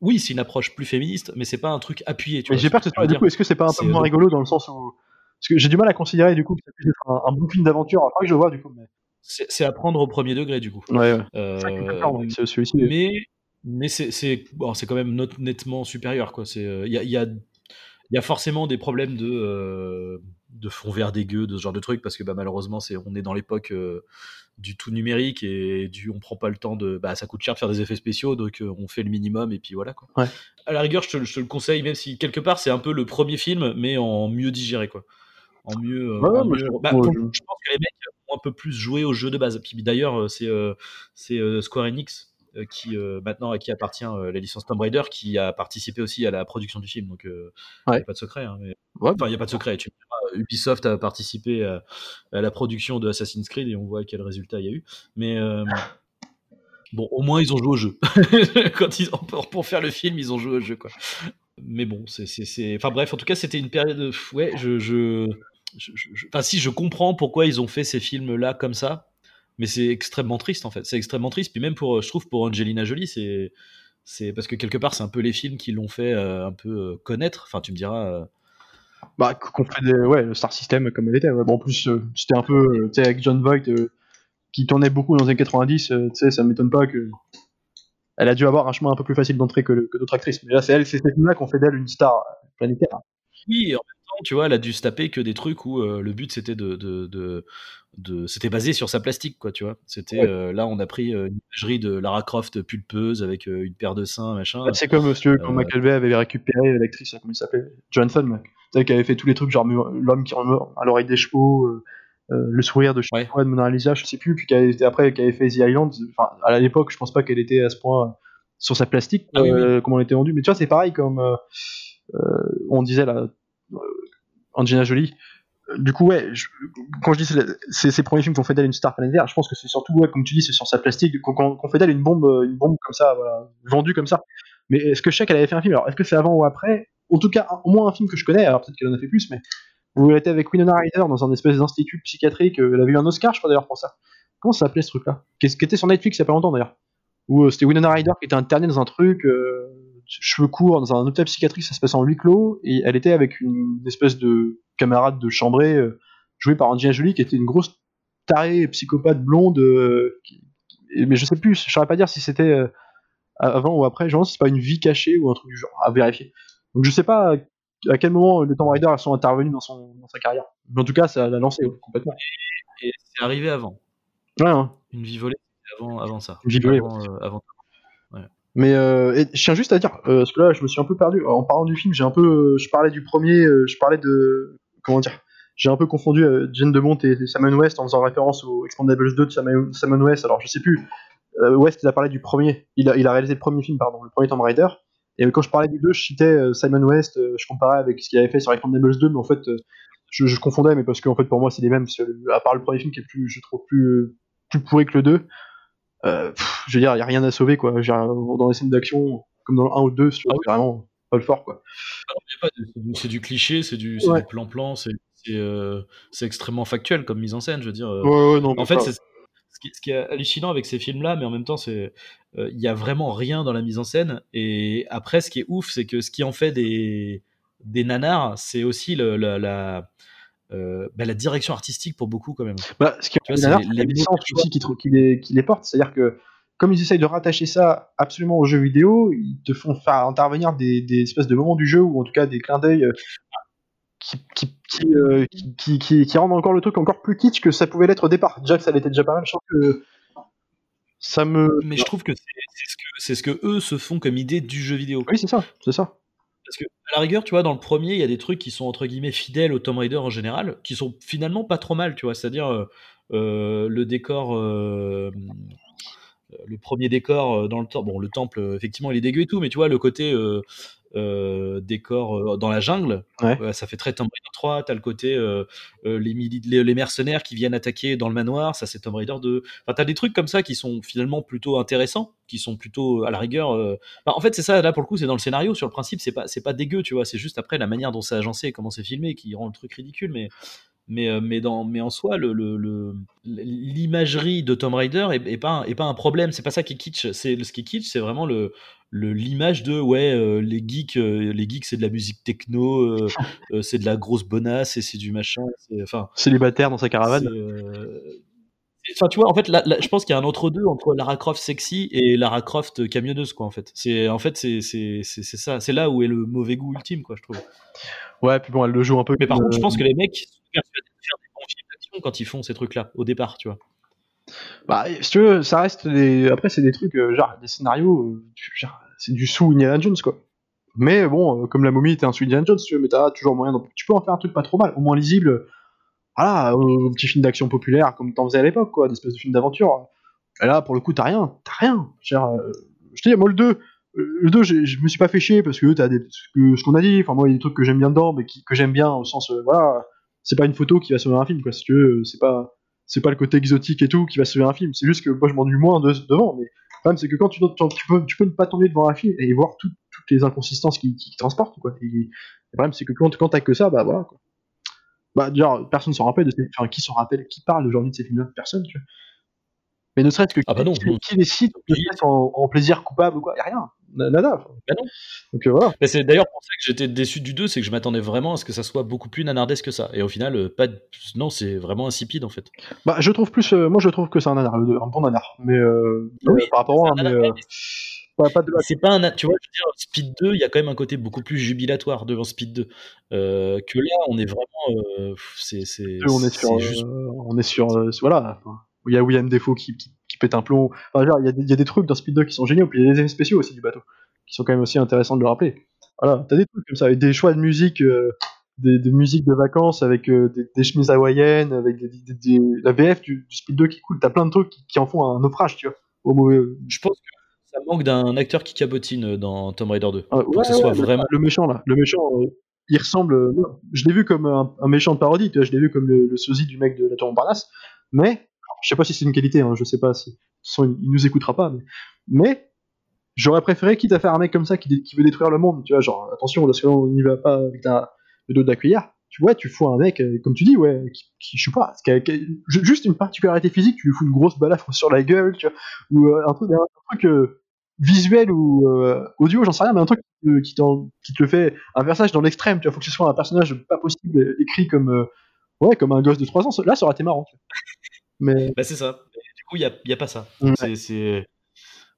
oui, c'est une approche plus féministe, mais c'est pas un truc appuyé. Tu mais j'ai peur que ce soit, du coup, est-ce que c'est pas un peu moins rigolo dans le sens où. Parce que j'ai du mal à considérer du coup que ça puisse être un, bon film d'aventure. Que je vois du coup. Mais... C'est à prendre au premier degré du coup. Ouais, ouais. Euh, celui-ci. Mais, mais c'est bon, quand même nettement supérieur. Il euh, y, a, y, a, y, a, forcément des problèmes de, euh, de fond vert dégueu, de ce genre de trucs, parce que bah, malheureusement, c'est on est dans l'époque euh, du tout numérique et du on prend pas le temps de. Bah, ça coûte cher de faire des effets spéciaux, donc euh, on fait le minimum et puis voilà. Quoi. Ouais. À la rigueur, je te, je te, le conseille, même si quelque part c'est un peu le premier film, mais en mieux digéré. Quoi. En mieux. En mieux... Je, bah, pour, je... pense que les mecs ont un peu plus joué au jeu de base. Puis d'ailleurs, c'est c'est Square Enix qui maintenant à qui appartient la licence Tomb Raider, qui a participé aussi à la production du film. Donc, il n'y a pas de secret. Hein, mais... Enfin, il n'y a pas de secret. Tu Ubisoft a participé à, la production de Assassin's Creed et on voit quel résultat il y a eu. Mais euh, bon, au moins ils ont joué au jeu. <laughs> Quand ils ont, pour faire le film, ils ont joué au jeu, quoi. Mais bon, c'est, enfin bref, en tout cas, c'était une période. Ouais, je, je, enfin si, je comprends pourquoi ils ont fait ces films-là comme ça, mais c'est extrêmement triste en fait. C'est extrêmement triste. Puis même pour, je trouve, pour Angelina Jolie, c'est, parce que quelque part, c'est un peu les films qui l'ont fait euh, un peu euh, connaître. Enfin, tu me diras bah, qu'on fait des, le Star System comme elle était. En plus, euh, c'était un peu, euh, tu sais, avec John Voight, euh, qui tournait beaucoup dans les années 90, tu sais, ça m'étonne pas que. Elle a dû avoir un chemin un peu plus facile d'entrée que, que d'autres actrices. Mais là, c'est elle, c'est cette là qu'on fait d'elle une star planétaire. Oui, en même temps, tu vois, elle a dû se taper que des trucs où le but c'était de, de, de, de c'était basé sur sa plastique, quoi, tu vois. C'était là, on a pris une imagerie de Lara Croft pulpeuse avec une paire de seins, machin. c'est comme monsieur, quand McAlvey avait récupéré l'actrice, comment il s'appelait, Johnson, tu sais, qui avait fait tous les trucs, genre l'homme qui remeurt à l'oreille des chevaux, euh, euh, le sourire de, ouais. de Mona Lisa, je sais plus, puis qui avait, après, qui avait fait The Island. Enfin, à l'époque, je pense pas qu'elle était à ce point sur sa plastique, ah, euh, comme on était vendu. Mais tu vois, c'est pareil comme on disait là, Angelina Jolie. Du coup, ouais, quand je dis c'est ces premiers films qui ont fait d'elle une star planétaire, je pense que c'est surtout, ouais, comme tu dis, c'est sur sa plastique qu'on fait d'elle une bombe, une bombe comme ça, vendue comme ça. Mais est-ce que je sais qu'elle avait fait un film? Alors, est-ce que c'est avant ou après? En tout cas, au moins un film que je connais, alors peut-être qu'elle en a fait plus, mais où elle était avec Winona Ryder dans un espèce d'institut psychiatrique, euh, elle avait eu un Oscar, je crois d'ailleurs, pour ça. Comment ça s'appelait ce truc-là? Qui était sur Netflix il y a pas longtemps d'ailleurs? Où euh, c'était Winona Ryder qui était internée dans un truc, euh, cheveux courts, dans un hôtel psychiatrique, ça se passe en huis clos, et elle était avec une espèce de camarade de chambrée, jouée par Angelina Jolie, qui était une grosse tarée psychopathe blonde, mais je sais plus, je saurais pas dire si c'était avant ou après, genre si c'est pas une vie cachée ou un truc du genre, à vérifier. Donc je sais pas à quel moment les Tomb Raider sont intervenus dans, son, dans sa carrière. Mais en tout cas, ça l'a lancé complètement. Et, c'est arrivé avant. Ouais, hein. Une vie volée avant, avant ça. Une vie volée. Avant, euh, Mais euh, je tiens juste à dire, euh, parce que là, je me suis un peu perdu. En parlant du film, j'ai un peu, je parlais du premier, je parlais de, comment dire, j'ai un peu confondu Jane DeMont et Samuel West en faisant référence au Expandables 2 de Samuel West. Alors, je sais plus. West, il a parlé du premier. Il a, il a réalisé le premier film, pardon, le premier Tomb Raider. Et quand je parlais du 2, je citais euh, Simon West, euh, je comparais avec ce qu'il avait fait sur Expendables 2, mais en fait, euh, je, confondais, mais parce qu'en fait, pour moi, c'est les mêmes. À part le premier film qui est plus, je trouve, plus, plus pourri que le 2, euh, je veux dire, il n'y a rien à sauver, quoi. Dans les scènes d'action, comme dans le 1 ou le 2, c'est vraiment pas le fort, quoi. C'est du cliché, c'est du plan-plan, c'est extrêmement factuel comme mise en scène, je veux dire. Ouais, ouais, non, en fait, c'est ce qui, est hallucinant avec ces films-là, mais en même temps, c'est euh, il y a vraiment rien dans la mise en scène. Et après, ce qui est ouf, c'est que ce qui en fait des, des nanars, c'est aussi le, la, euh, bah, la direction artistique pour beaucoup quand même. Bah, ce qui est nanars, c'est la licence aussi qui, qui, les, qui les porte. C'est-à-dire que comme ils essayent de rattacher ça absolument au jeu vidéo, ils te font faire intervenir des, des espèces de moments du jeu ou en tout cas des clins d'œil euh, euh, qui, qui, qui, rendent encore le truc encore plus kitsch que ça pouvait l'être au départ. Déjà que ça l'était déjà pas mal, je trouve que ça me. Mais je trouve que c'est ce que, ce que eux se font comme idée du jeu vidéo. Oui, c'est ça, c'est ça. Parce que, à la rigueur, tu vois, dans le premier, il y a des trucs qui sont entre guillemets fidèles au Tomb Raider en général, qui sont finalement pas trop mal, tu vois. C'est-à-dire euh, euh, le décor. le premier décor dans le temple, bon, le temple, effectivement, il est dégueu et tout, mais tu vois, le côté euh, décor euh, dans la jungle. ça fait très Tomb Raider 3. T'as le côté euh, les, les, mercenaires qui viennent attaquer dans le manoir. Ça, c'est Tomb Raider 2. Enfin, t'as des trucs comme ça qui sont finalement plutôt intéressants, qui sont plutôt à la rigueur. en fait, c'est ça. Là, pour le coup, c'est dans le scénario. Sur le principe, c'est pas, c'est pas dégueu, tu vois. C'est juste après la manière dont c'est agencé et comment c'est filmé qui rend le truc ridicule. Mais Mais, mais, dans, mais en soi, le, le, l'imagerie de Tomb Raider est, pas, est pas un problème. C'est pas ça qui est kitsch. C'est, ce qui est kitsch, c'est vraiment le, l'image de ouais les geeks les geeks c'est de la musique techno <laughs> c'est de la grosse bonasse et c'est du machin enfin célibataire dans sa caravane Enfin, tu vois, en fait, je pense qu'il y a un entre-deux entre Lara Croft sexy et Lara Croft camionneuse, quoi, en fait. C'est, en fait, c'est, c'est, c'est, ça. C'est là où est le mauvais goût ultime, quoi, je trouve. Ouais, puis bon, elle le joue un peu. Mais par contre, je pense que les mecs sont persuadés de faire des bons films d'action quand ils font ces trucs-là, au départ, tu vois. Bah, si tu veux, ça reste des. Après, c'est des trucs, euh, genre, des scénarios, euh, genre, c'est du sous Indiana Jones, quoi. Mais bon, euh, comme la momie était un sous Indiana Jones, tu veux, mais t'as toujours moyen. Tu peux en faire un truc pas trop mal, au moins lisible voilà, un petit film d'action populaire comme t'en faisais à l'époque, quoi, d'espèce de film d'aventure. Et là, pour le coup, t'as rien, t'as rien. Euh, je te dis, moi, le 2, euh, le 2, je me suis pas fait chier parce que t'as des, ce qu'on a dit, enfin, moi, il y a des trucs que j'aime bien dedans, mais que j'aime bien au sens, euh, voilà, c'est pas une photo qui va sauver un film, quoi, si tu veux, c'est pas, c'est pas le côté exotique et tout qui va sauver un film, c'est juste que moi, je m'ennuie moins devant, mais le problème, c'est que quand tu, peux, tu peux ne pas tomber devant un film et voir toutes les inconsistances qui, qui, transportent, quoi. Le problème, c'est que quand, quand t'as que ça, bah voilà, quoi. Bah, déjà, personne s'en rappelle de ces... enfin, qui s'en rappelle, qui parle aujourd'hui de ces films-là? Personne, tu vois. Mais ne serait-ce que ah bah non, qui, les cite en, en, plaisir coupable ou quoi? Y a rien. Nada. Bah non. Donc euh, voilà. c'est d'ailleurs pour ça que j'étais déçu du 2, c'est que je m'attendais vraiment à ce que ça soit beaucoup plus nanardesque que ça. Et au final, euh, pas de... non, c'est vraiment insipide en fait. Bah, je trouve plus, euh, moi je trouve que c'est un nanar, un bon nanar. Mais, oui, par rapport à. Mais, c'est pas un. Tu vois, je veux dire, Speed 2, il y a quand même un côté beaucoup plus jubilatoire devant Speed 2. Euh, que là, on est vraiment. Euh, c'est, on est sur. Juste... Euh, on est sur. voilà. Il y a William Defoe qui, qui, pète un plomb. Enfin, il, y a des, il y, a des trucs dans Speed 2 qui sont géniaux. Puis il y a des effets spéciaux aussi du bateau. Qui sont quand même aussi intéressants de le rappeler. Voilà. T'as des trucs comme ça, avec des choix de musique. Des, des, musiques de vacances avec des, des, chemises hawaïennes, avec la VF du, Speed 2 qui coule, t'as plein de trucs qui, qui, en font un naufrage, tu vois. Au mauvais... Je pense que ça manque d'un acteur qui cabotine euh, dans Tomb Raider 2. Ah, que ce soit vraiment... Le méchant, là. Le méchant, euh, il ressemble. Euh, je l'ai vu comme un, méchant de parodie, je l'ai vu comme le, sosie du mec de la Tour Montparnasse. Mais, je sais pas si c'est une qualité, hein, je sais pas si. il, nous écoutera pas, mais. mais j'aurais préféré, quitte à faire un mec comme ça qui, qui, veut détruire le monde, tu vois, genre, attention, parce qu'on n'y va pas avec le dos de la cuillère. Tu vois, tu fous un mec, comme tu dis, ouais, qui, je sais pas, juste une particularité physique, tu lui fous une grosse balafre sur la gueule, tu vois, ou un truc, un truc visuel ou euh, audio, j'en sais rien, mais un truc qui, qui, te le fait un versage dans l'extrême, tu vois, faut que ce soit un personnage pas possible écrit comme euh, ouais, comme un gosse de 3 ans. Là, ça aurait été marrant. Mais bah, c'est ça. du coup, il y a, y a, pas ça. C'est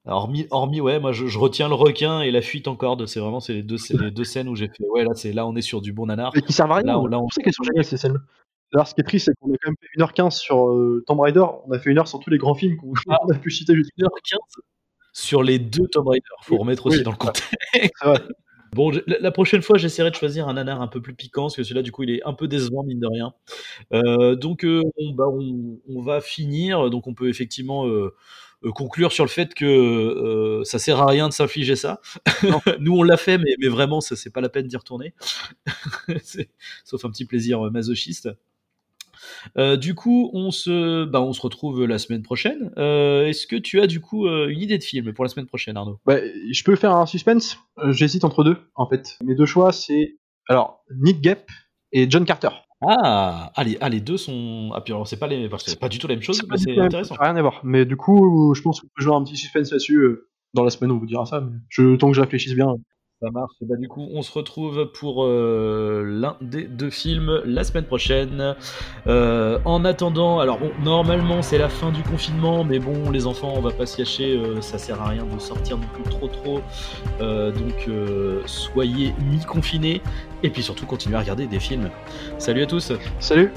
hormis, hormis ouais, moi je, retiens le requin et la fuite en corde. C'est vraiment c'est les deux, les deux scènes où j'ai fait ouais là c'est là on est sur du bon nanar. Et qui servent à rien. Là, on, là, on... sait qu'elles sont géniales ces scènes. Alors, ce qui est triste, c'est qu'on a quand même fait 1h15 sur euh, Tomb Raider, on a fait 1 heure sur tous les grands films qu'on ah. <laughs> a pu citer juste. 1h15 sur les deux Tomb Raider. Faut remettre aussi dans le contexte. <laughs> Bon, la prochaine fois, j'essaierai de choisir un nanar un peu plus piquant, parce que celui-là, du coup, il est un peu décevant, mine de rien. Euh, donc, euh, bah, on, va finir. Donc, on peut effectivement euh, conclure sur le fait que ça sert à rien de s'infliger ça. <laughs> Nous, on l'a fait, mais, mais vraiment, ça c'est pas la peine d'y retourner. <laughs> Sauf un petit plaisir masochiste. Euh, du coup, on se, bah, on se retrouve la semaine prochaine. Euh, est-ce que tu as du coup euh, une idée de film pour la semaine prochaine, Arnaud? Bah, Je peux faire un suspense. J'hésite entre deux, en fait. Mes deux choix, c'est alors Nick Gap et John Carter. Ah, ah, les, deux sont. Ah, puis alors, c'est pas, les... c'est pas du tout la même chose, mais c'est intéressant. Rien à voir. Mais du coup, je pense qu'on peut jouer un petit suspense là-dessus. Dans la semaine, on vous dira ça, mais je, tant que je réfléchisse bien. Ça marche. Et bah, du coup, on se retrouve pour euh, l'un des deux films la semaine prochaine. Euh, en attendant, alors bon, normalement c'est la fin du confinement, mais bon, les enfants, on va pas se cacher, euh, ça sert à rien de sortir non plus trop trop. donc soyez mi-confinés et puis surtout continuez à regarder des films. Salut à tous. Salut.